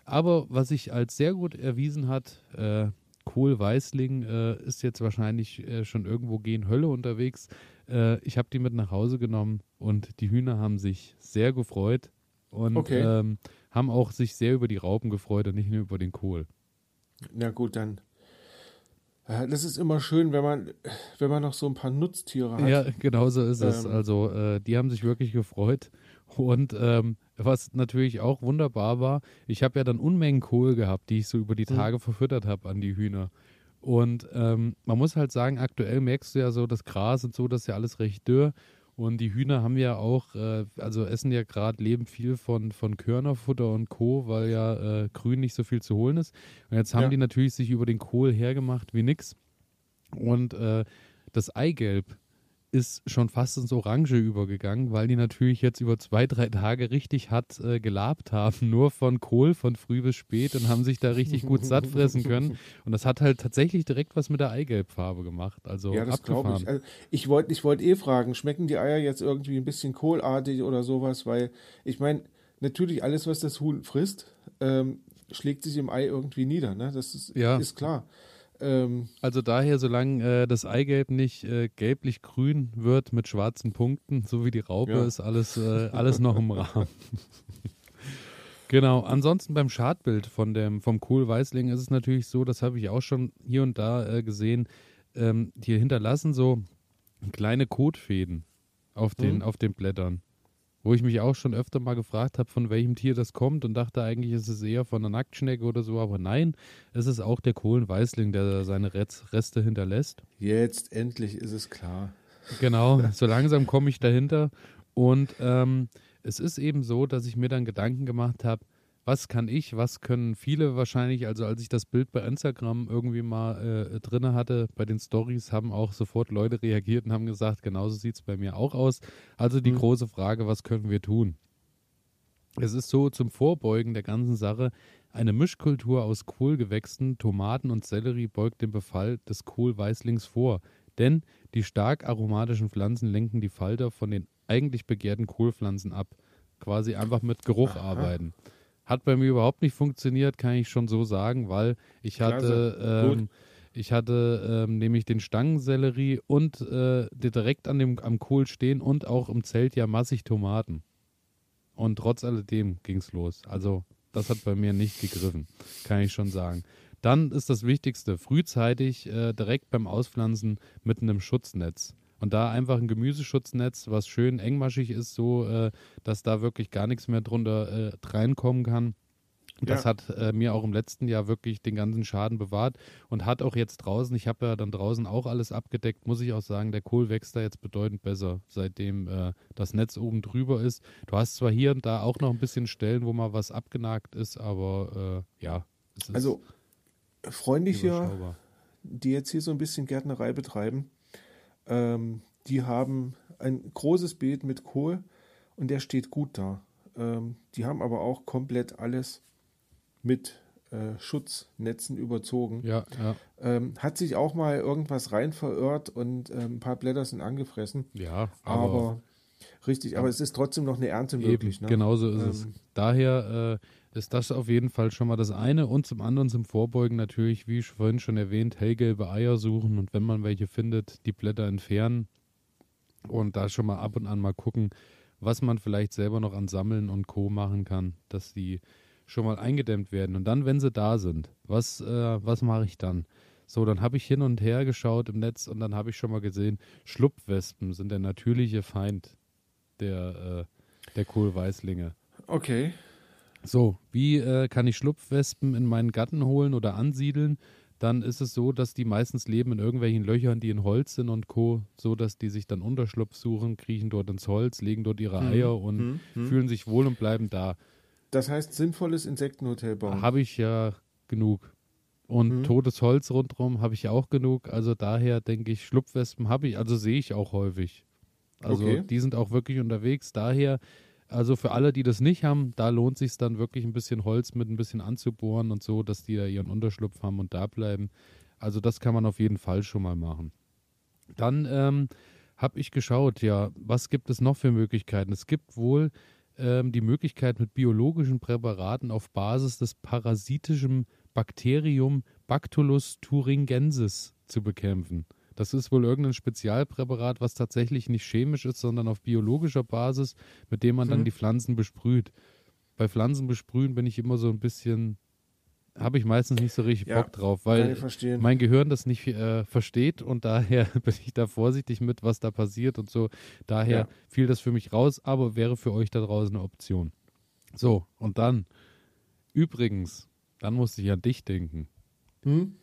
Aber was sich als sehr gut erwiesen hat, äh, Kohlweißling äh, ist jetzt wahrscheinlich äh, schon irgendwo gehen Hölle unterwegs. Äh, ich habe die mit nach Hause genommen und die Hühner haben sich sehr gefreut und Okay. ähm, haben auch sich sehr über die Raupen gefreut und nicht nur über den Kohl. Na gut, dann. Äh, Das ist immer schön, wenn man, wenn man noch so ein paar Nutztiere hat. Ja, genau so ist es. Ähm. Also äh, die haben sich wirklich gefreut. Und ähm, was natürlich auch wunderbar war, ich habe ja dann Unmengen Kohl gehabt, die ich so über die Mhm. Tage verfüttert habe an die Hühner. Und ähm, man muss halt sagen, aktuell merkst du ja so, das Gras und so, das ist ja alles recht dürr. Und die Hühner haben ja auch, äh, also essen ja gerade, leben viel von, von Körnerfutter und Co., weil ja äh, grün nicht so viel zu holen ist. Und jetzt haben Ja. die natürlich sich über den Kohl hergemacht wie nix. Und äh, das Eigelb ist schon fast ins Orange übergegangen, weil die natürlich jetzt über zwei, drei Tage richtig hart äh, gelabt haben, nur von Kohl von früh bis spät und haben sich da richtig gut satt fressen können. Und das hat halt tatsächlich direkt was mit der Eigelbfarbe gemacht. Also ja, das glaube ich. Also ich wollte ich wollt eh fragen, schmecken die Eier jetzt irgendwie ein bisschen kohlartig oder sowas? Weil ich meine, natürlich alles, was das Huhn frisst, ähm, schlägt sich im Ei irgendwie nieder. Ne? Das ist, ja. ist klar. Ähm, also daher, solange äh, das Eigelb nicht äh, gelblich-grün wird mit schwarzen Punkten, so wie die Raupe, ja. ist alles, äh, alles noch im Rahmen. genau. Ansonsten beim Schadbild von dem, vom Kohl-Weißling ist es natürlich so, das habe ich auch schon hier und da äh, gesehen, ähm, die hinterlassen so kleine Kotfäden auf den, mhm. auf den Blättern. Wo ich mich auch schon öfter mal gefragt habe, von welchem Tier das kommt und dachte eigentlich, ist es eher von einer Nacktschnecke oder so, aber nein, es ist auch der Kohlenweißling, der seine Reste hinterlässt. Jetzt endlich ist es klar. Genau, so langsam komme ich dahinter und ähm, es ist eben so, dass ich mir dann Gedanken gemacht habe, was kann ich, was können viele wahrscheinlich. Also als ich das Bild bei Instagram irgendwie mal äh, drin hatte, bei den Stories haben auch sofort Leute reagiert und haben gesagt, genauso sieht es bei mir auch aus. Also die mhm. große Frage, was können wir tun? Es ist so zum Vorbeugen der ganzen Sache, eine Mischkultur aus Kohlgewächsen, Tomaten und Sellerie beugt den Befall des Kohlweißlings vor. Denn die stark aromatischen Pflanzen lenken die Falter von den eigentlich begehrten Kohlpflanzen ab. Quasi einfach mit Geruch Aha. arbeiten. Hat bei mir überhaupt nicht funktioniert, kann ich schon so sagen, weil ich hatte, ähm, ich hatte ähm, nämlich den Stangensellerie und äh, direkt an dem, am Kohl stehen und auch im Zelt ja massig Tomaten. Und trotz alledem ging es los. Also das hat bei mir nicht gegriffen, kann ich schon sagen. Dann ist das Wichtigste, frühzeitig äh, direkt beim Auspflanzen mit einem Schutznetz. Und da einfach ein Gemüseschutznetz, was schön engmaschig ist, so äh, dass da wirklich gar nichts mehr drunter äh, reinkommen kann. Das ja. hat äh, mir auch im letzten Jahr wirklich den ganzen Schaden bewahrt und hat auch jetzt draußen, ich habe ja dann draußen auch alles abgedeckt, muss ich auch sagen, der Kohl wächst da jetzt bedeutend besser, seitdem äh, das Netz oben drüber ist. Du hast zwar hier und da auch noch ein bisschen Stellen, wo mal was abgenagt ist, aber äh, ja. also freundliche, die jetzt hier so ein bisschen Gärtnerei betreiben, ähm, die haben ein großes Beet mit Kohl und der steht gut da. Ähm, die haben aber auch komplett alles mit äh, Schutznetzen überzogen. Ja, ja. Ähm, hat sich auch mal irgendwas rein verirrt und ähm, ein paar Blätter sind angefressen. Ja, aber, aber richtig, aber es ist trotzdem noch eine Ernte möglich. Ne? Genauso ist es. Ähm, Daher äh, ist das auf jeden Fall schon mal das eine und zum anderen zum Vorbeugen natürlich, wie ich vorhin schon erwähnt, hellgelbe Eier suchen und wenn man welche findet, die Blätter entfernen und da schon mal ab und an mal gucken, was man vielleicht selber noch an Sammeln und Co. machen kann, dass die schon mal eingedämmt werden. Und dann, wenn sie da sind, was, äh, was mache ich dann? So, dann habe ich hin und her geschaut im Netz und dann habe ich schon mal gesehen, Schlupfwespen sind der natürliche Feind der, äh, der Kohlweißlinge. Okay. So, wie äh, kann ich Schlupfwespen in meinen Garten holen oder ansiedeln? Dann ist es so, dass die meistens leben in irgendwelchen Löchern, die in Holz sind und Co., so dass die sich dann Unterschlupf suchen, kriechen dort ins Holz, legen dort ihre mhm. Eier und mhm. mhm. fühlen sich wohl und bleiben da. Das heißt, sinnvolles Insektenhotel bauen. Habe ich ja genug. Und mhm. totes Holz rundherum habe ich ja auch genug. Also daher denke ich, Schlupfwespen habe ich, also sehe ich auch häufig. Also okay. die sind auch wirklich unterwegs. Daher, also für alle, die das nicht haben, da lohnt sich dann wirklich ein bisschen Holz mit ein bisschen anzubohren und so, dass die da ihren Unterschlupf haben und da bleiben. Also das kann man auf jeden Fall schon mal machen. Dann ähm, habe ich geschaut, ja, was gibt es noch für Möglichkeiten? Es gibt wohl ähm, die Möglichkeit, mit biologischen Präparaten auf Basis des parasitischen Bakterium Bactulus thuringiensis zu bekämpfen. Das ist wohl irgendein Spezialpräparat, was tatsächlich nicht chemisch ist, sondern auf biologischer Basis, mit dem man dann mhm. die Pflanzen besprüht. Bei Pflanzen besprühen bin ich immer so ein bisschen habe ich meistens nicht so richtig ja, Bock drauf, weil mein Gehirn das nicht äh, versteht und daher bin ich da vorsichtig mit, was da passiert und so. Daher ja. fiel das für mich raus, aber wäre für euch da draußen eine Option. So, und dann, übrigens, dann musste ich an dich denken. Hm?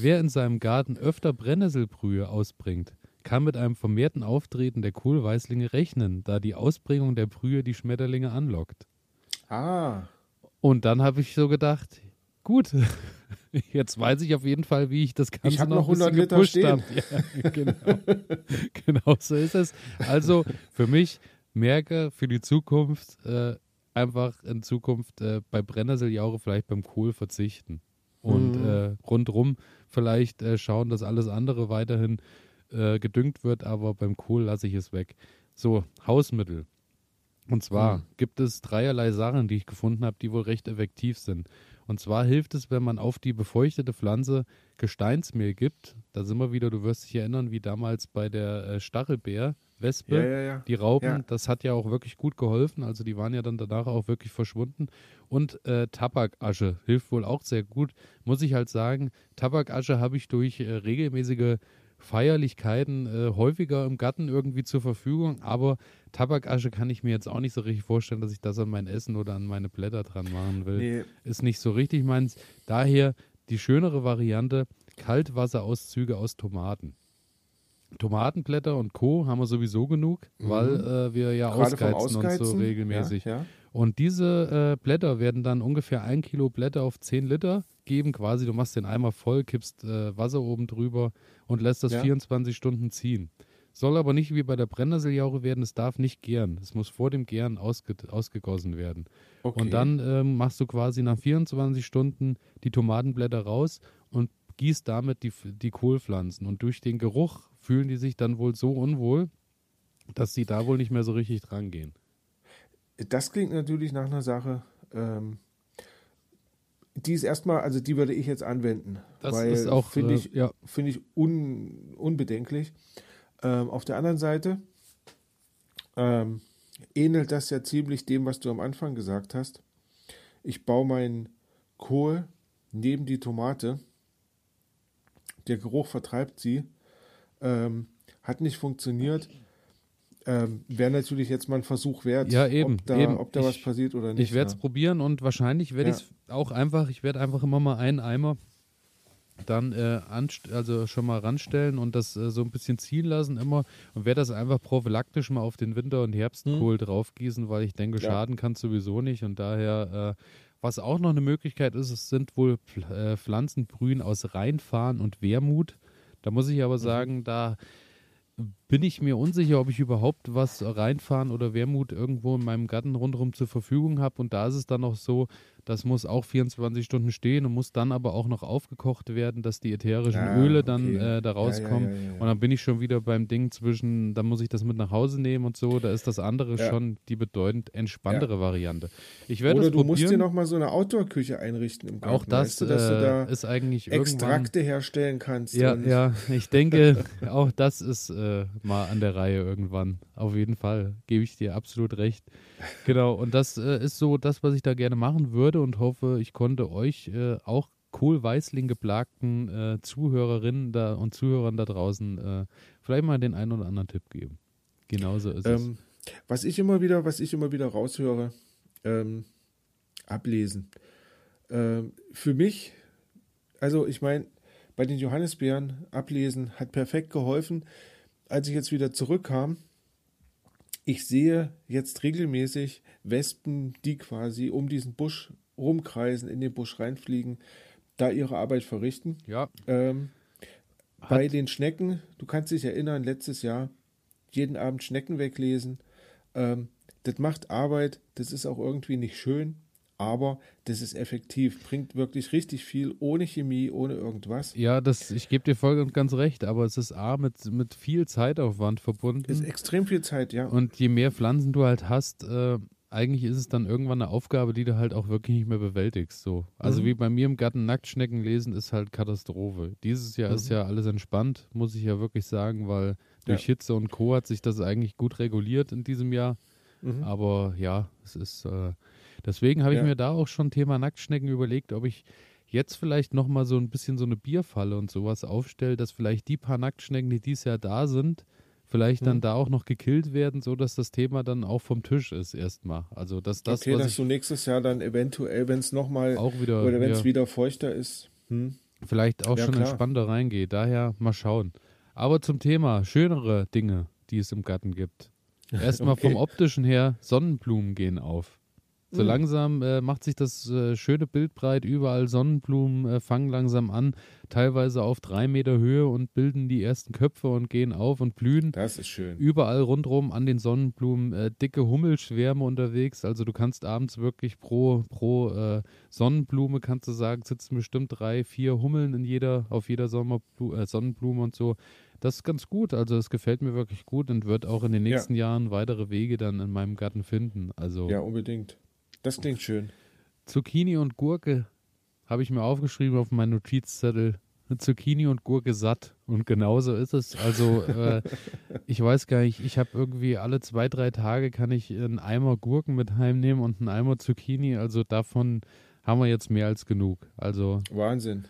Wer in seinem Garten öfter Brennnesselbrühe ausbringt, kann mit einem vermehrten Auftreten der Kohlweißlinge rechnen, da die Ausbringung der Brühe die Schmetterlinge anlockt. Ah. Und dann habe ich so gedacht, gut. Jetzt weiß ich auf jeden Fall, wie ich das Ganze Ich noch noch ein 100 bisschen Liter stehen. Ja, genau. genau so ist es. Also für mich merke für die Zukunft äh, einfach in Zukunft äh, bei Brennnesselsjauche vielleicht beim Kohl verzichten und Mhm. äh, rundrum vielleicht äh, schauen, dass alles andere weiterhin äh, gedüngt wird, aber beim Kohl lasse ich es weg. So, Hausmittel. Und zwar Mhm. gibt es dreierlei Sachen, die ich gefunden habe, die wohl recht effektiv sind. Und zwar hilft es, wenn man auf die befeuchtete Pflanze Gesteinsmehl gibt. Da sind wir wieder, du wirst dich erinnern, wie damals bei der äh, Stachelbeer, Wespe, Ja, ja, ja. die Raupen, das hat ja auch wirklich gut geholfen. Also die waren ja dann danach auch wirklich verschwunden. Und äh, Tabakasche hilft wohl auch sehr gut. Muss ich halt sagen, Tabakasche habe ich durch äh, regelmäßige Feierlichkeiten äh, häufiger im Garten irgendwie zur Verfügung. Aber Tabakasche kann ich mir jetzt auch nicht so richtig vorstellen, dass ich das an mein Essen oder an meine Blätter dran machen will. Nee, Ist nicht so richtig meins. Daher die schönere Variante, Kaltwasserauszüge aus Tomaten. Tomatenblätter und Co. haben wir sowieso genug, weil äh, wir ja Mhm. gerade vom ausgeizen und so Ausgeizen. regelmäßig. Ja, ja. Und diese äh, Blätter werden dann ungefähr ein Kilo Blätter auf 10 Liter geben. Quasi, du machst den Eimer voll, kippst äh, Wasser oben drüber und lässt das Ja. 24 Stunden ziehen. Soll aber nicht wie bei der Brennnesseljauche werden, es darf nicht gären. Es muss vor dem Gären ausge ausgegossen werden. Okay. Und dann ähm, machst du quasi nach 24 Stunden die Tomatenblätter raus und gießt damit die, die Kohlpflanzen. Und durch den Geruch fühlen die sich dann wohl so unwohl, dass sie da wohl nicht mehr so richtig dran gehen. Das klingt natürlich nach einer Sache, ähm, die ist erstmal, also die würde ich jetzt anwenden. Das weil ist auch, finde äh, ich, ja, finde ich un, unbedenklich. Ähm, auf der anderen Seite ähm, ähnelt das ja ziemlich dem, was du am Anfang gesagt hast. Ich baue meinen Kohl neben die Tomate. Der Geruch vertreibt sie. Ähm, hat nicht funktioniert. Ähm, Wäre natürlich jetzt mal ein Versuch wert, Ja, eben, ob da, eben. Ob da Ich- was passiert oder nicht. ich werde es ja. probieren und wahrscheinlich werde Ja. ich es auch einfach, ich werde einfach immer mal einen Eimer dann äh, anst also schon mal ranstellen und das äh, so ein bisschen ziehen lassen immer und werde das einfach prophylaktisch mal auf den Winter- und Herbstkohl draufgießen, weil ich denke, Hm. Ja. schaden kann sowieso nicht und daher, äh, was auch noch eine Möglichkeit ist, es sind wohl äh, Pflanzenbrühen aus Rheinfahren und Wermut. Da muss ich aber Mhm. sagen, da bin ich mir unsicher, ob ich überhaupt was reinfahren oder Wermut irgendwo in meinem Garten rundherum zur Verfügung habe. Und da ist es dann auch so, das muss auch 24 Stunden stehen und muss dann aber auch noch aufgekocht werden, dass die ätherischen Ah, Öle dann okay. äh, da rauskommen. ja, ja, ja. Und dann bin ich schon wieder beim Ding zwischen, da muss ich das mit nach Hause nehmen und so. Da ist das andere schon die bedeutend entspanntere Variante. Ich werde Oder du musst dir probieren. noch mal so eine Outdoor-Küche einrichten im Garten. auch das weißt du, dass äh, du da ist eigentlich Extrakte herstellen kannst. ja, ja, ich denke, auch das ist äh, mal an der Reihe irgendwann. Auf jeden Fall, gebe ich dir absolut recht. Genau, und das äh, ist so das, was ich da gerne machen würde und hoffe, ich konnte euch äh, auch Kohl-Weißling geplagten äh, Zuhörerinnen da und Zuhörern da draußen äh, vielleicht mal den einen oder anderen Tipp geben. Genauso ist es. Ähm, was ich immer wieder, was ich immer wieder raushöre, ähm, ablesen. Ähm, für mich, also ich meine, bei den Johannisbeeren ablesen hat perfekt geholfen. Als ich jetzt wieder zurückkam, ich sehe jetzt regelmäßig Wespen, die quasi um diesen Busch rumkreisen, in den Busch reinfliegen, da ihre Arbeit verrichten. Ja, Ähm, bei den Schnecken, du kannst dich erinnern, letztes Jahr jeden Abend Schnecken weglesen. Ähm, das macht Arbeit, das ist auch irgendwie nicht schön, aber das ist effektiv, bringt wirklich richtig viel, ohne Chemie, ohne irgendwas. ja, das, ich gebe dir voll und ganz recht, aber es ist A, mit, mit viel Zeitaufwand verbunden. Ist extrem viel Zeit, ja. Und je mehr Pflanzen du halt hast, äh, eigentlich ist es dann irgendwann eine Aufgabe, die du halt auch wirklich nicht mehr bewältigst. So. Also Mhm. wie bei mir im Garten Nacktschnecken lesen ist halt Katastrophe. Dieses Jahr ist Mhm. ja alles entspannt, muss ich ja wirklich sagen, weil durch Ja. Hitze und Co. hat sich das eigentlich gut reguliert in diesem Jahr. Mhm. Aber ja, es ist äh, deswegen habe ich Ja. mir da auch schon Thema Nacktschnecken überlegt, ob ich jetzt vielleicht nochmal so ein bisschen so eine Bierfalle und sowas aufstelle, dass vielleicht die paar Nacktschnecken, die dieses Jahr da sind, vielleicht dann Mhm. da auch noch gekillt werden, so dass das Thema dann auch vom Tisch ist erstmal. Also dass das, okay, dass du nächstes Jahr dann eventuell, wenn es nochmal auch wieder oder wenn es ja, wieder feuchter ist. Hm? vielleicht auch Ja, schon klar. entspannter reingeht. Daher mal schauen. Aber zum Thema schönere Dinge, die es im Garten gibt. Erstmal Okay. vom optischen her, Sonnenblumen gehen auf. So Mhm. langsam äh, macht sich das äh, schöne Bild breit, überall Sonnenblumen äh, fangen langsam an, teilweise auf drei Meter Höhe und bilden die ersten Köpfe und gehen auf und blühen. Das ist schön. Überall rundherum an den Sonnenblumen äh, dicke Hummelschwärme unterwegs. Also du kannst abends wirklich pro, pro äh, Sonnenblume, kannst du sagen, sitzen bestimmt drei, vier Hummeln in jeder, auf jeder Sommerblu äh, Sonnenblume und so. Das ist ganz gut. Also es gefällt mir wirklich gut und wird auch in den Ja. nächsten Jahren weitere Wege dann in meinem Garten finden. Also Ja, unbedingt. Das klingt schön. Zucchini und Gurke habe ich mir aufgeschrieben auf meinen Notizzettel. Zucchini und Gurke satt. Und genauso ist es. Also äh, ich weiß gar nicht, ich habe irgendwie alle zwei, drei Tage kann ich einen Eimer Gurken mit heimnehmen und einen Eimer Zucchini. Also davon haben wir jetzt mehr als genug. Also Wahnsinn.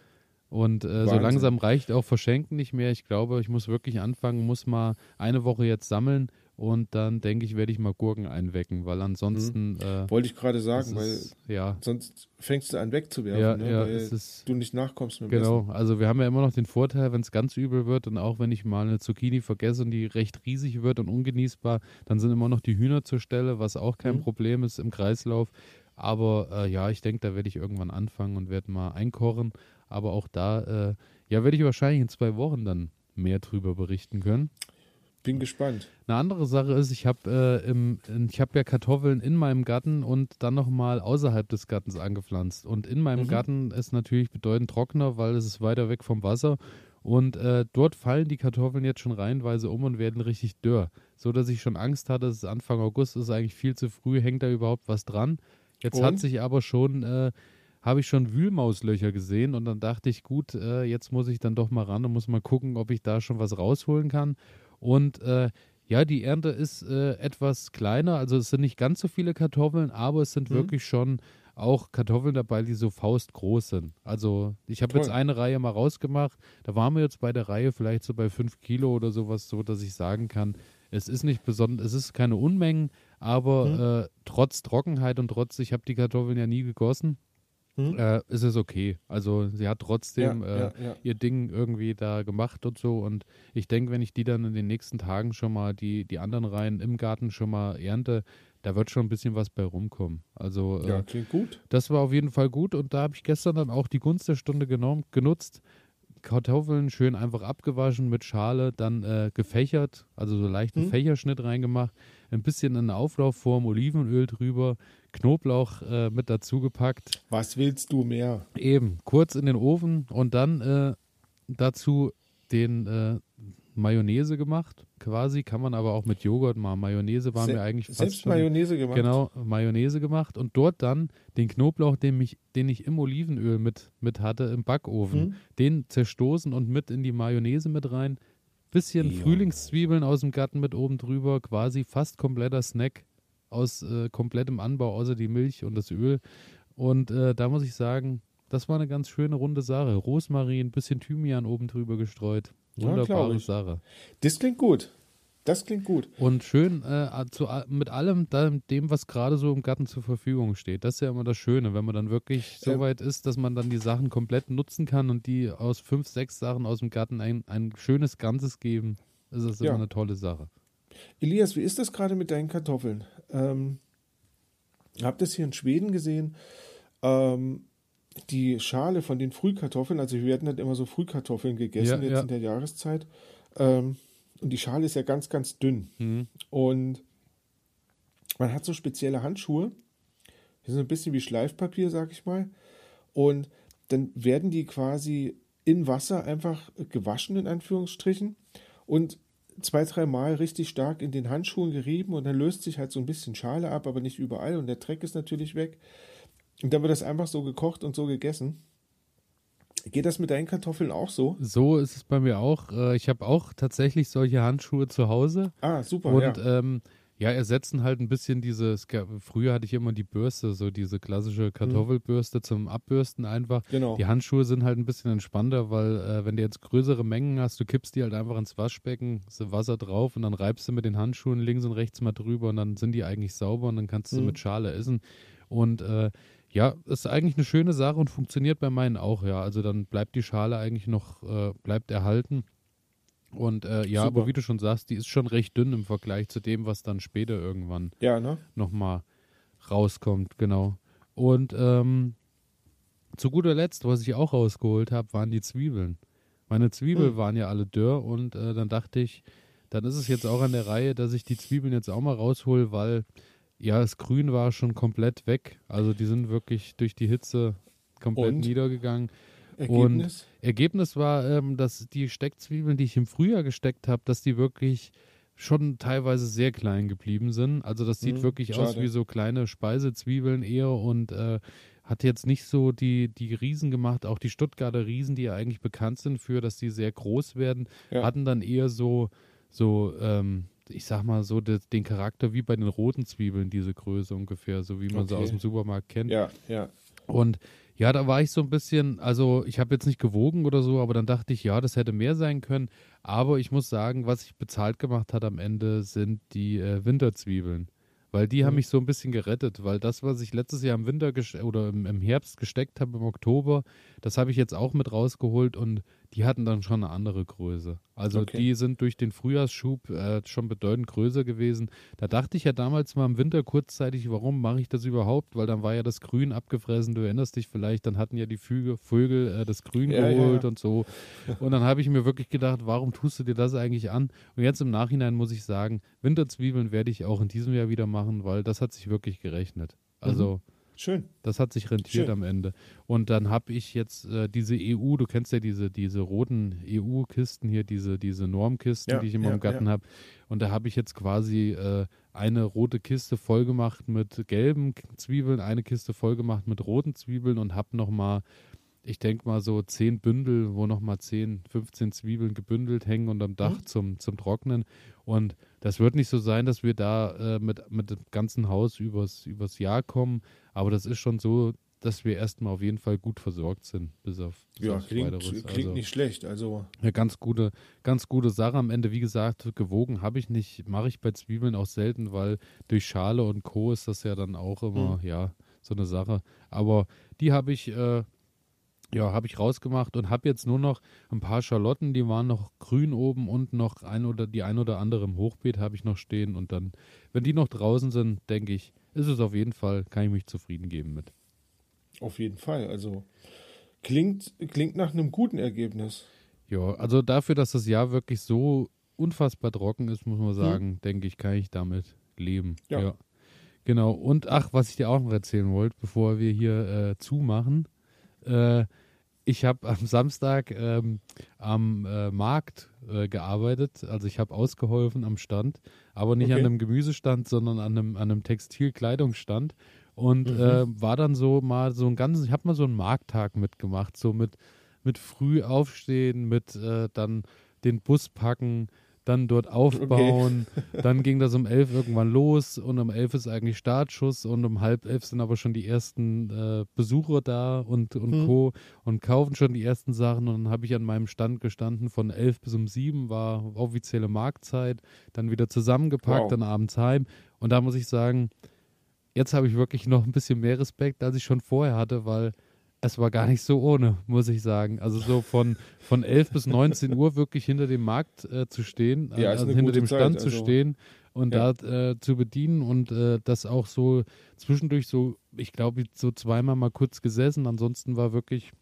und äh, so Wahnsinn. langsam reicht auch Verschenken nicht mehr. Ich glaube, ich muss wirklich anfangen, muss mal eine Woche jetzt sammeln und dann denke ich, werde ich mal Gurken einwecken, weil ansonsten äh, Wollte ich gerade sagen, weil ist, ja, sonst fängst du an wegzuwerfen, ja, ne? ja, weil ist du nicht nachkommst mit dem Genau, Essen. also wir haben ja immer noch den Vorteil, wenn es ganz übel wird und auch wenn ich mal eine Zucchini vergesse und die recht riesig wird und ungenießbar, dann sind immer noch die Hühner zur Stelle, was auch kein Mhm. Problem ist im Kreislauf. Aber äh, ja, ich denke, da werde ich irgendwann anfangen und werde mal einkochen. Aber auch da, äh, ja, werde ich wahrscheinlich in zwei Wochen dann mehr drüber berichten können. Bin gespannt. Eine andere Sache ist, ich habe äh, im- in- ich habe ja Kartoffeln in meinem Garten und dann nochmal außerhalb des Gartens angepflanzt. Und in meinem Mhm. Garten ist natürlich bedeutend trockener, weil es ist weiter weg vom Wasser. Und äh, dort fallen die Kartoffeln jetzt schon reihenweise um und werden richtig dürr. So dass ich schon Angst hatte, es ist Anfang August, ist eigentlich viel zu früh, hängt da überhaupt was dran. Jetzt hat Und? sich aber schon, äh, habe ich schon Wühlmauslöcher gesehen und dann dachte ich, gut, äh, jetzt muss ich dann doch mal ran und muss mal gucken, ob ich da schon was rausholen kann. Und äh, ja, die Ernte ist äh, etwas kleiner, also es sind nicht ganz so viele Kartoffeln, aber es sind Mhm. wirklich schon auch Kartoffeln dabei, die so faustgroß sind. Also ich habe jetzt eine Reihe mal rausgemacht, da waren wir jetzt bei der Reihe vielleicht so bei fünf Kilo oder sowas, so dass ich sagen kann, es ist nicht besonders, es ist keine Unmengen, aber Mhm. äh, trotz Trockenheit und trotz, ich habe die Kartoffeln ja nie gegossen, Hm? äh, ist es okay. Also sie hat trotzdem ja, äh, ja, ja. ihr Ding irgendwie da gemacht und so. Und ich denke, wenn ich die dann in den nächsten Tagen schon mal, die, die anderen Reihen im Garten schon mal ernte, da wird schon ein bisschen was bei rumkommen. Also äh, ja, klingt gut. das war auf jeden Fall gut. Und da habe ich gestern dann auch die Gunst der Stunde genommen, genutzt. Kartoffeln schön einfach abgewaschen mit Schale, dann äh, gefächert, also so leichten Mhm. Fächerschnitt reingemacht, ein bisschen in eine Auflaufform, Olivenöl drüber, Knoblauch äh, mit dazu gepackt, Was willst du mehr? Eben, kurz in den Ofen und dann äh, dazu den äh, Mayonnaise gemacht. Quasi kann man aber auch mit Joghurt machen. Mayonnaise war Se- mir eigentlich fast Selbst schon, Mayonnaise gemacht? Genau, Mayonnaise gemacht und dort dann den Knoblauch, den ich, den ich im Olivenöl mit, mit hatte, im Backofen, Hm? den zerstoßen und mit in die Mayonnaise mit rein. Bisschen Ja. Frühlingszwiebeln aus dem Garten mit oben drüber, quasi fast kompletter Snack aus äh, komplettem Anbau, außer die Milch und das Öl. Und äh, da muss ich sagen, das war eine ganz schöne runde Sache. Rosmarin, bisschen Thymian oben drüber gestreut. Ja, Wunderbare ich. Sache. Das klingt gut. Das klingt gut. Und schön äh, zu, mit allem dem, was gerade so im Garten zur Verfügung steht. Das ist ja immer das Schöne, wenn man dann wirklich so Ja. weit ist, dass man dann die Sachen komplett nutzen kann und die aus fünf, sechs Sachen aus dem Garten ein, ein schönes Ganzes geben. Das ist Ja. immer eine tolle Sache. Elias, wie ist das gerade mit deinen Kartoffeln? Ähm, habt das hier in Schweden gesehen? Ähm, die Schale von den Frühkartoffeln, also wir werden halt immer so Frühkartoffeln gegessen Ja, jetzt ja. in der Jahreszeit. Ähm, und die Schale ist ja ganz, ganz dünn. Mhm. Und man hat so spezielle Handschuhe. Die sind ein bisschen wie Schleifpapier, sag ich mal. Und dann werden die quasi in Wasser einfach gewaschen, in Anführungsstrichen. Und zwei, dreimal richtig stark in den Handschuhen gerieben und dann löst sich halt so ein bisschen Schale ab, aber nicht überall und der Dreck ist natürlich weg. Und dann wird das einfach so gekocht und so gegessen. Geht das mit deinen Kartoffeln auch so? So ist es bei mir auch. Äh, Ich habe auch tatsächlich solche Handschuhe zu Hause. Ah, super, Und ja. ähm, ja, ersetzen halt ein bisschen diese, früher hatte ich immer die Bürste, so diese klassische Kartoffelbürste zum Abbürsten einfach. Genau. Die Handschuhe sind halt ein bisschen entspannter, weil äh, wenn du jetzt größere Mengen hast, du kippst die halt einfach ins Waschbecken, ist Wasser drauf und dann reibst du mit den Handschuhen links und rechts mal drüber und dann sind die eigentlich sauber und dann kannst du sie Mhm. mit Schale essen. Und äh, ja, ist eigentlich eine schöne Sache und funktioniert bei meinen auch, ja. Also dann bleibt die Schale eigentlich noch, äh, bleibt erhalten. Und äh, ja, Super. aber wie du schon sagst, die ist schon recht dünn im Vergleich zu dem, was dann später irgendwann Ja, ne? nochmal rauskommt, genau. Und ähm, zu guter Letzt, was ich auch rausgeholt habe, waren die Zwiebeln. Meine Zwiebeln hm. waren ja alle dürr und äh, dann dachte ich, dann ist es jetzt auch an der Reihe, dass ich die Zwiebeln jetzt auch mal raushol, weil ja, das Grün war schon komplett weg. Also die sind wirklich durch die Hitze komplett und? niedergegangen. Ergebnis? Und Ergebnis war, ähm, dass die Steckzwiebeln, die ich im Frühjahr gesteckt habe, dass die wirklich schon teilweise sehr klein geblieben sind. Also das sieht hm, wirklich schade. aus wie so kleine Speisezwiebeln eher und äh, hat jetzt nicht so die, die Riesen gemacht. Auch die Stuttgarter Riesen, die ja eigentlich bekannt sind für, dass die sehr groß werden, ja. hatten dann eher so, so ähm, ich sag mal so, de, den Charakter wie bei den roten Zwiebeln, diese Größe ungefähr, so wie man okay. sie aus dem Supermarkt kennt. Ja, ja. Und ja, da war ich so ein bisschen, also ich habe jetzt nicht gewogen oder so, aber dann dachte ich, ja, das hätte mehr sein können. Aber ich muss sagen, was ich bezahlt gemacht hat am Ende, sind die äh, Winterzwiebeln. Weil die mhm. haben mich so ein bisschen gerettet, weil das, was ich letztes Jahr im Winter oder im, im Herbst gesteckt habe, im Oktober, das habe ich jetzt auch mit rausgeholt und die hatten dann schon eine andere Größe. Also okay. die sind durch den Frühjahrsschub äh, schon bedeutend größer gewesen. Da dachte ich ja damals mal im Winter kurzzeitig, warum mache ich das überhaupt? Weil dann war ja das Grün abgefressen, du erinnerst dich vielleicht, dann hatten ja die Füge, Vögel äh, das Grün ja, geholt ja. und so. Und dann habe ich mir wirklich gedacht, warum tust du dir das eigentlich an? Und jetzt im Nachhinein muss ich sagen, Winterzwiebeln werde ich auch in diesem Jahr wieder machen, weil das hat sich wirklich gerechnet. Also mhm. Schön. Das hat sich rentiert Schön. am Ende. Und dann habe ich jetzt äh, diese EU, du kennst ja diese, diese roten EU-Kisten hier, diese, diese Normkisten, ja, die ich immer ja, im Garten ja. habe. Und da habe ich jetzt quasi äh, eine rote Kiste vollgemacht mit gelben Zwiebeln, eine Kiste vollgemacht mit roten Zwiebeln und habe nochmal ich denke mal so zehn Bündel, wo nochmal 10, 15 Zwiebeln gebündelt hängen und am Dach mhm. zum, zum Trocknen. Und das wird nicht so sein, dass wir da äh, mit, mit dem ganzen Haus übers, übers Jahr kommen, aber das ist schon so, dass wir erstmal auf jeden Fall gut versorgt sind, bis auf bis ja, klingt, weiteres. klingt also, nicht schlecht. Also eine ganz gute, ganz gute Sache am Ende. Wie gesagt, gewogen habe ich nicht, mache ich bei Zwiebeln auch selten, weil durch Schale und Co. ist das ja dann auch immer, mhm. ja, so eine Sache. Aber die habe ich äh, ja, habe ich rausgemacht und habe jetzt nur noch ein paar Schalotten, die waren noch grün oben und noch ein oder die ein oder andere im Hochbeet habe ich noch stehen und dann, wenn die noch draußen sind, denke ich, ist es auf jeden Fall, kann ich mich zufrieden geben mit. Auf jeden Fall, also klingt, klingt nach einem guten Ergebnis. Ja, also dafür, dass das Jahr wirklich so unfassbar trocken ist, muss man hm. sagen, hm. denke ich, kann ich damit leben. Ja. ja. Genau. Und ach, was ich dir auch noch erzählen wollte, bevor wir hier äh, zumachen, äh, ich habe am Samstag ähm, am äh, Markt äh, gearbeitet. Also ich habe ausgeholfen am Stand, aber nicht okay. an einem Gemüsestand, sondern an einem, an einem Textilkleidungsstand. Und mhm. äh, war dann so mal so ein ganzes, ich habe mal so einen Markttag mitgemacht, so mit, mit früh aufstehen, mit äh, dann den Bus packen, dann dort aufbauen. Okay. dann ging das um elf irgendwann los und um elf ist eigentlich Startschuss und um halb elf sind aber schon die ersten äh, Besucher da und, und hm. Co. und kaufen schon die ersten Sachen und dann habe ich an meinem Stand gestanden von elf bis um sieben war offizielle Marktzeit, dann wieder zusammengepackt, wow. dann abends heim und da muss ich sagen, jetzt habe ich wirklich noch ein bisschen mehr Respekt, als ich schon vorher hatte, weil es war gar nicht so ohne, muss ich sagen. Also so von, von 11 bis 19 Uhr wirklich hinter dem Markt äh, zu stehen, ja, also hinter dem Stand Zeit, zu also, stehen und ja. da äh, zu bedienen und äh, das auch so zwischendurch so, ich glaube, so zweimal mal kurz gesessen. Ansonsten war wirklich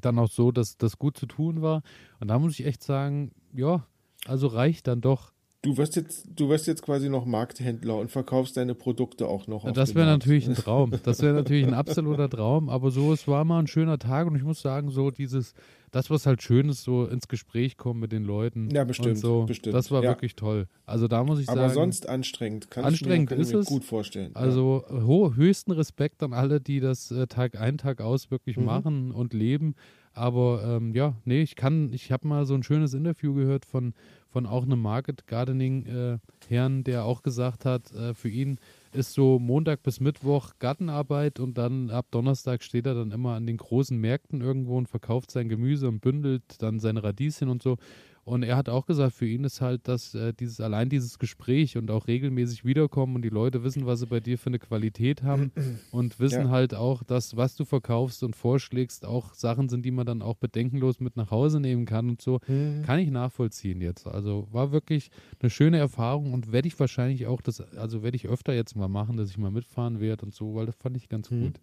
dann auch so, dass das gut zu tun war. Und da muss ich echt sagen, ja, also reicht dann doch. Du wirst jetzt, du wirst jetzt quasi noch Markthändler und verkaufst deine Produkte auch noch. Das wäre natürlich ein Traum. Das wäre natürlich ein absoluter Traum. Aber so, es war mal ein schöner Tag und ich muss sagen, so dieses, das, was halt schön ist, so ins Gespräch kommen mit den Leuten. Ja, bestimmt. so, bestimmt. Das war ja. wirklich toll. Also da muss ich aber sagen. Aber sonst anstrengend. Kann anstrengend ich mir, ist ich mir es. gut vorstellen. Also ja. höchsten Respekt an alle, die das äh, Tag ein, Tag aus wirklich mhm. machen und leben. Aber ähm, ja, nee, ich kann, ich habe mal so ein schönes Interview gehört von, von auch einem Market Gardening äh, Herrn, der auch gesagt hat, äh, für ihn ist so Montag bis Mittwoch Gartenarbeit und dann ab Donnerstag steht er dann immer an den großen Märkten irgendwo und verkauft sein Gemüse und bündelt dann seine Radieschen und so. Und er hat auch gesagt, für ihn ist halt dass äh, dieses, allein dieses Gespräch und auch regelmäßig wiederkommen und die Leute wissen, was sie bei dir für eine Qualität haben und wissen ja. halt auch, dass was du verkaufst und vorschlägst, auch Sachen sind, die man dann auch bedenkenlos mit nach Hause nehmen kann und so, mhm. kann ich nachvollziehen jetzt. Also war wirklich eine schöne Erfahrung und werde ich wahrscheinlich auch das, also werde ich öfter jetzt mal machen, dass ich mal mitfahren werde und so, weil das fand ich ganz mhm. gut.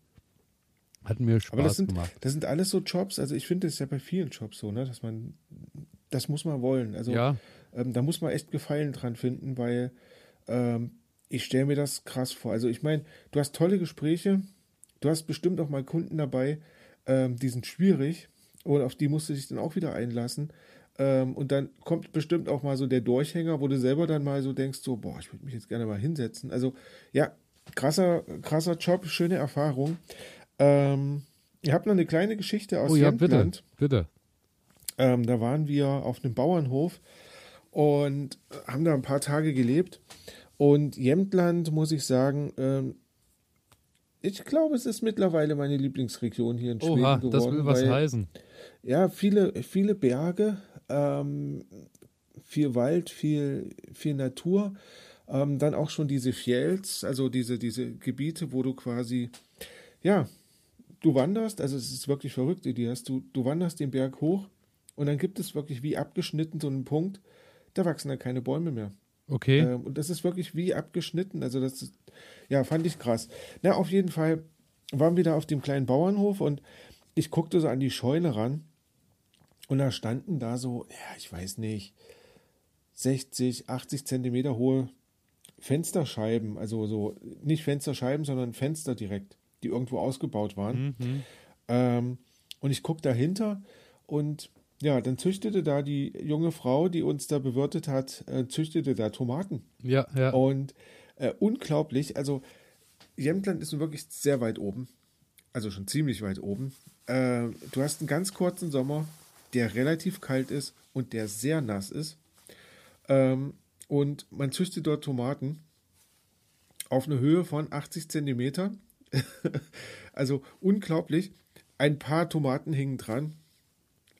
Hat mir Spaß Aber das sind, gemacht. Das sind alles so Jobs, also ich finde es ja bei vielen Jobs so, ne, dass man, das muss man wollen. Also ja. ähm, da muss man echt Gefallen dran finden, weil ähm, ich stelle mir das krass vor. Also ich meine, du hast tolle Gespräche, du hast bestimmt auch mal Kunden dabei, ähm, die sind schwierig und auf die musst du dich dann auch wieder einlassen. Ähm, und dann kommt bestimmt auch mal so der Durchhänger, wo du selber dann mal so denkst, so, boah, ich würde mich jetzt gerne mal hinsetzen. Also ja, krasser, krasser Job, schöne Erfahrung. Ähm, ihr habt noch eine kleine Geschichte aus oh, ja. Bitte, bitte. Ähm, da waren wir auf einem Bauernhof und haben da ein paar Tage gelebt. Und Jämtland, muss ich sagen, ähm, ich glaube, es ist mittlerweile meine Lieblingsregion hier in Schweden Oha, geworden. Das will was weil, heißen. Ja, viele, viele Berge, ähm, viel Wald, viel, viel Natur. Ähm, dann auch schon diese Fjells, also diese, diese Gebiete, wo du quasi, ja, du wanderst, also es ist wirklich verrückt, Elias, du, du wanderst den Berg hoch und dann gibt es wirklich wie abgeschnitten so einen Punkt, da wachsen dann keine Bäume mehr. Okay. Ähm, und das ist wirklich wie abgeschnitten, also das ist, ja, fand ich krass. Na, auf jeden Fall waren wir da auf dem kleinen Bauernhof und ich guckte so an die Scheune ran und da standen da so, ja, ich weiß nicht, 60, 80 Zentimeter hohe Fensterscheiben, also so, nicht Fensterscheiben, sondern Fenster direkt die irgendwo ausgebaut waren. Mhm. Ähm, und ich gucke dahinter und ja, dann züchtete da die junge Frau, die uns da bewirtet hat, äh, züchtete da Tomaten. Ja, ja. Und äh, unglaublich, also Jämtland ist wirklich sehr weit oben. Also schon ziemlich weit oben. Äh, du hast einen ganz kurzen Sommer, der relativ kalt ist und der sehr nass ist. Ähm, und man züchtet dort Tomaten auf eine Höhe von 80 Zentimeter also unglaublich. Ein paar Tomaten hingen dran.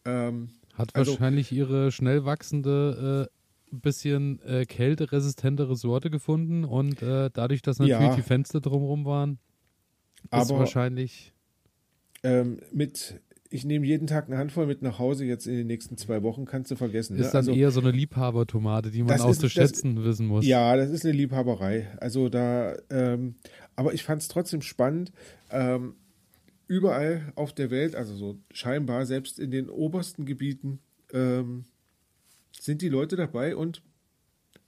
Ähm, Hat also, wahrscheinlich ihre schnell wachsende, äh, bisschen äh, kälteresistentere Sorte gefunden und äh, dadurch, dass natürlich ja, die Fenster drumherum waren, ist aber, wahrscheinlich. Ähm, mit ich nehme jeden Tag eine Handvoll mit nach Hause, jetzt in den nächsten zwei Wochen, kannst du vergessen. Ne? Ist dann also, eher so eine Liebhabertomate, die man auch zu schätzen das, wissen muss. Ja, das ist eine Liebhaberei. Also da, ähm, aber ich fand es trotzdem spannend. Ähm, überall auf der Welt, also so scheinbar, selbst in den obersten Gebieten, ähm, sind die Leute dabei und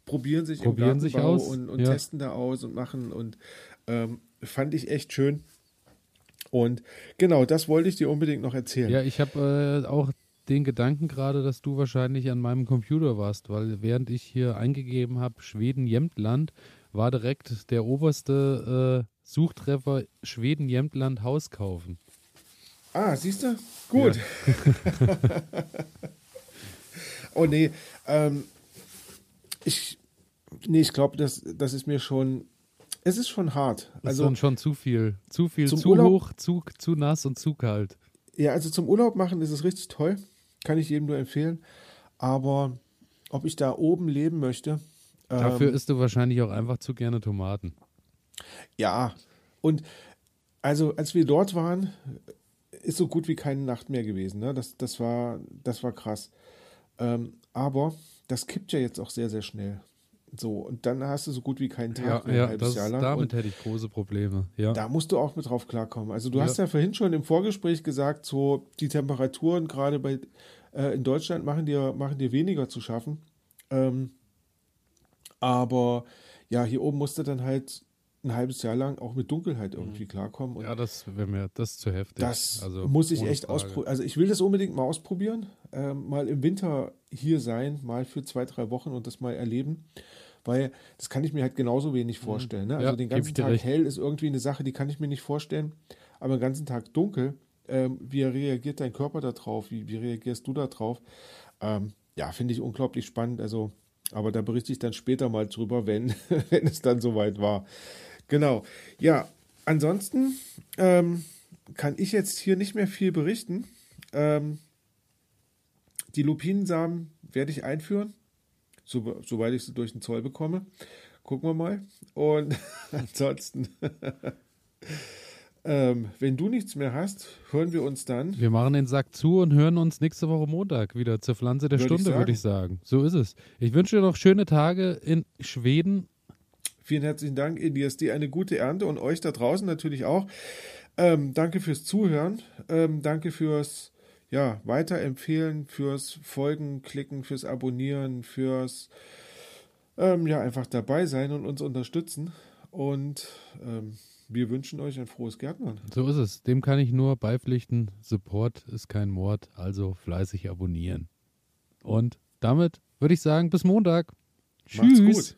probieren sich probieren im sich aus. und, und ja. testen da aus und machen und ähm, fand ich echt schön. Und genau, das wollte ich dir unbedingt noch erzählen. Ja, ich habe äh, auch den Gedanken gerade, dass du wahrscheinlich an meinem Computer warst, weil während ich hier eingegeben habe, Schweden-Jämtland, war direkt der oberste Suchtreffer Schweden-Jämtland Haus kaufen. Ah, siehst du? Gut. Ja. oh nee, ähm, ich, nee, ich glaube, das, das ist mir schon es ist schon hart. Also ist schon zu viel. Zu viel, zu Urlaub, hoch, zu, zu nass und zu kalt. Ja, also zum Urlaub machen ist es richtig toll. Kann ich jedem nur empfehlen. Aber ob ich da oben leben möchte. Dafür ähm, isst du wahrscheinlich auch einfach zu gerne Tomaten. Ja, und also als wir dort waren, ist so gut wie keine Nacht mehr gewesen. Ne? Das, das, war, das war krass. Ähm, aber das kippt ja jetzt auch sehr, sehr schnell. So, und dann hast du so gut wie keinen Tag ja, mehr, ja, ein halbes das, Jahr lang. Damit und hätte ich große Probleme. Ja. Da musst du auch mit drauf klarkommen. Also du ja. hast ja vorhin schon im Vorgespräch gesagt, so die Temperaturen gerade bei äh, in Deutschland machen dir, machen dir weniger zu schaffen. Ähm, aber ja, hier oben musst du dann halt ein halbes Jahr lang auch mit Dunkelheit irgendwie mhm. klarkommen. Und ja, das wäre mir das zu heftig. Das also, muss ich echt ausprobieren. Also ich will das unbedingt mal ausprobieren, äh, mal im Winter hier sein, mal für zwei, drei Wochen und das mal erleben weil das kann ich mir halt genauso wenig mhm. vorstellen. Ne? Also ja, den ganzen Tag recht. hell ist irgendwie eine Sache, die kann ich mir nicht vorstellen, aber den ganzen Tag dunkel, ähm, wie reagiert dein Körper darauf, wie, wie reagierst du darauf? Ähm, ja, finde ich unglaublich spannend, also, aber da berichte ich dann später mal drüber, wenn, wenn es dann soweit war. Genau, ja, ansonsten ähm, kann ich jetzt hier nicht mehr viel berichten. Ähm, die Lupinensamen werde ich einführen, so, soweit ich sie durch den Zoll bekomme. Gucken wir mal. Und ansonsten, ähm, wenn du nichts mehr hast, hören wir uns dann. Wir machen den Sack zu und hören uns nächste Woche Montag wieder zur Pflanze der Würde Stunde, würde ich sagen. So ist es. Ich wünsche dir noch schöne Tage in Schweden. Vielen herzlichen Dank. Dir eine gute Ernte und euch da draußen natürlich auch. Ähm, danke fürs Zuhören. Ähm, danke fürs ja, Weiterempfehlen, fürs Folgen klicken, fürs Abonnieren, fürs ähm, ja, einfach dabei sein und uns unterstützen. Und ähm, wir wünschen euch ein frohes Gärtnern. So ist es. Dem kann ich nur beipflichten. Support ist kein Mord, also fleißig abonnieren. Und damit würde ich sagen, bis Montag. Macht's Tschüss. gut.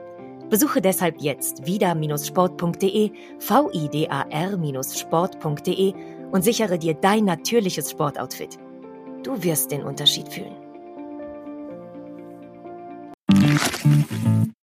Besuche deshalb jetzt vida-sport.de, vidar-sport.de und sichere dir dein natürliches Sportoutfit. Du wirst den Unterschied fühlen.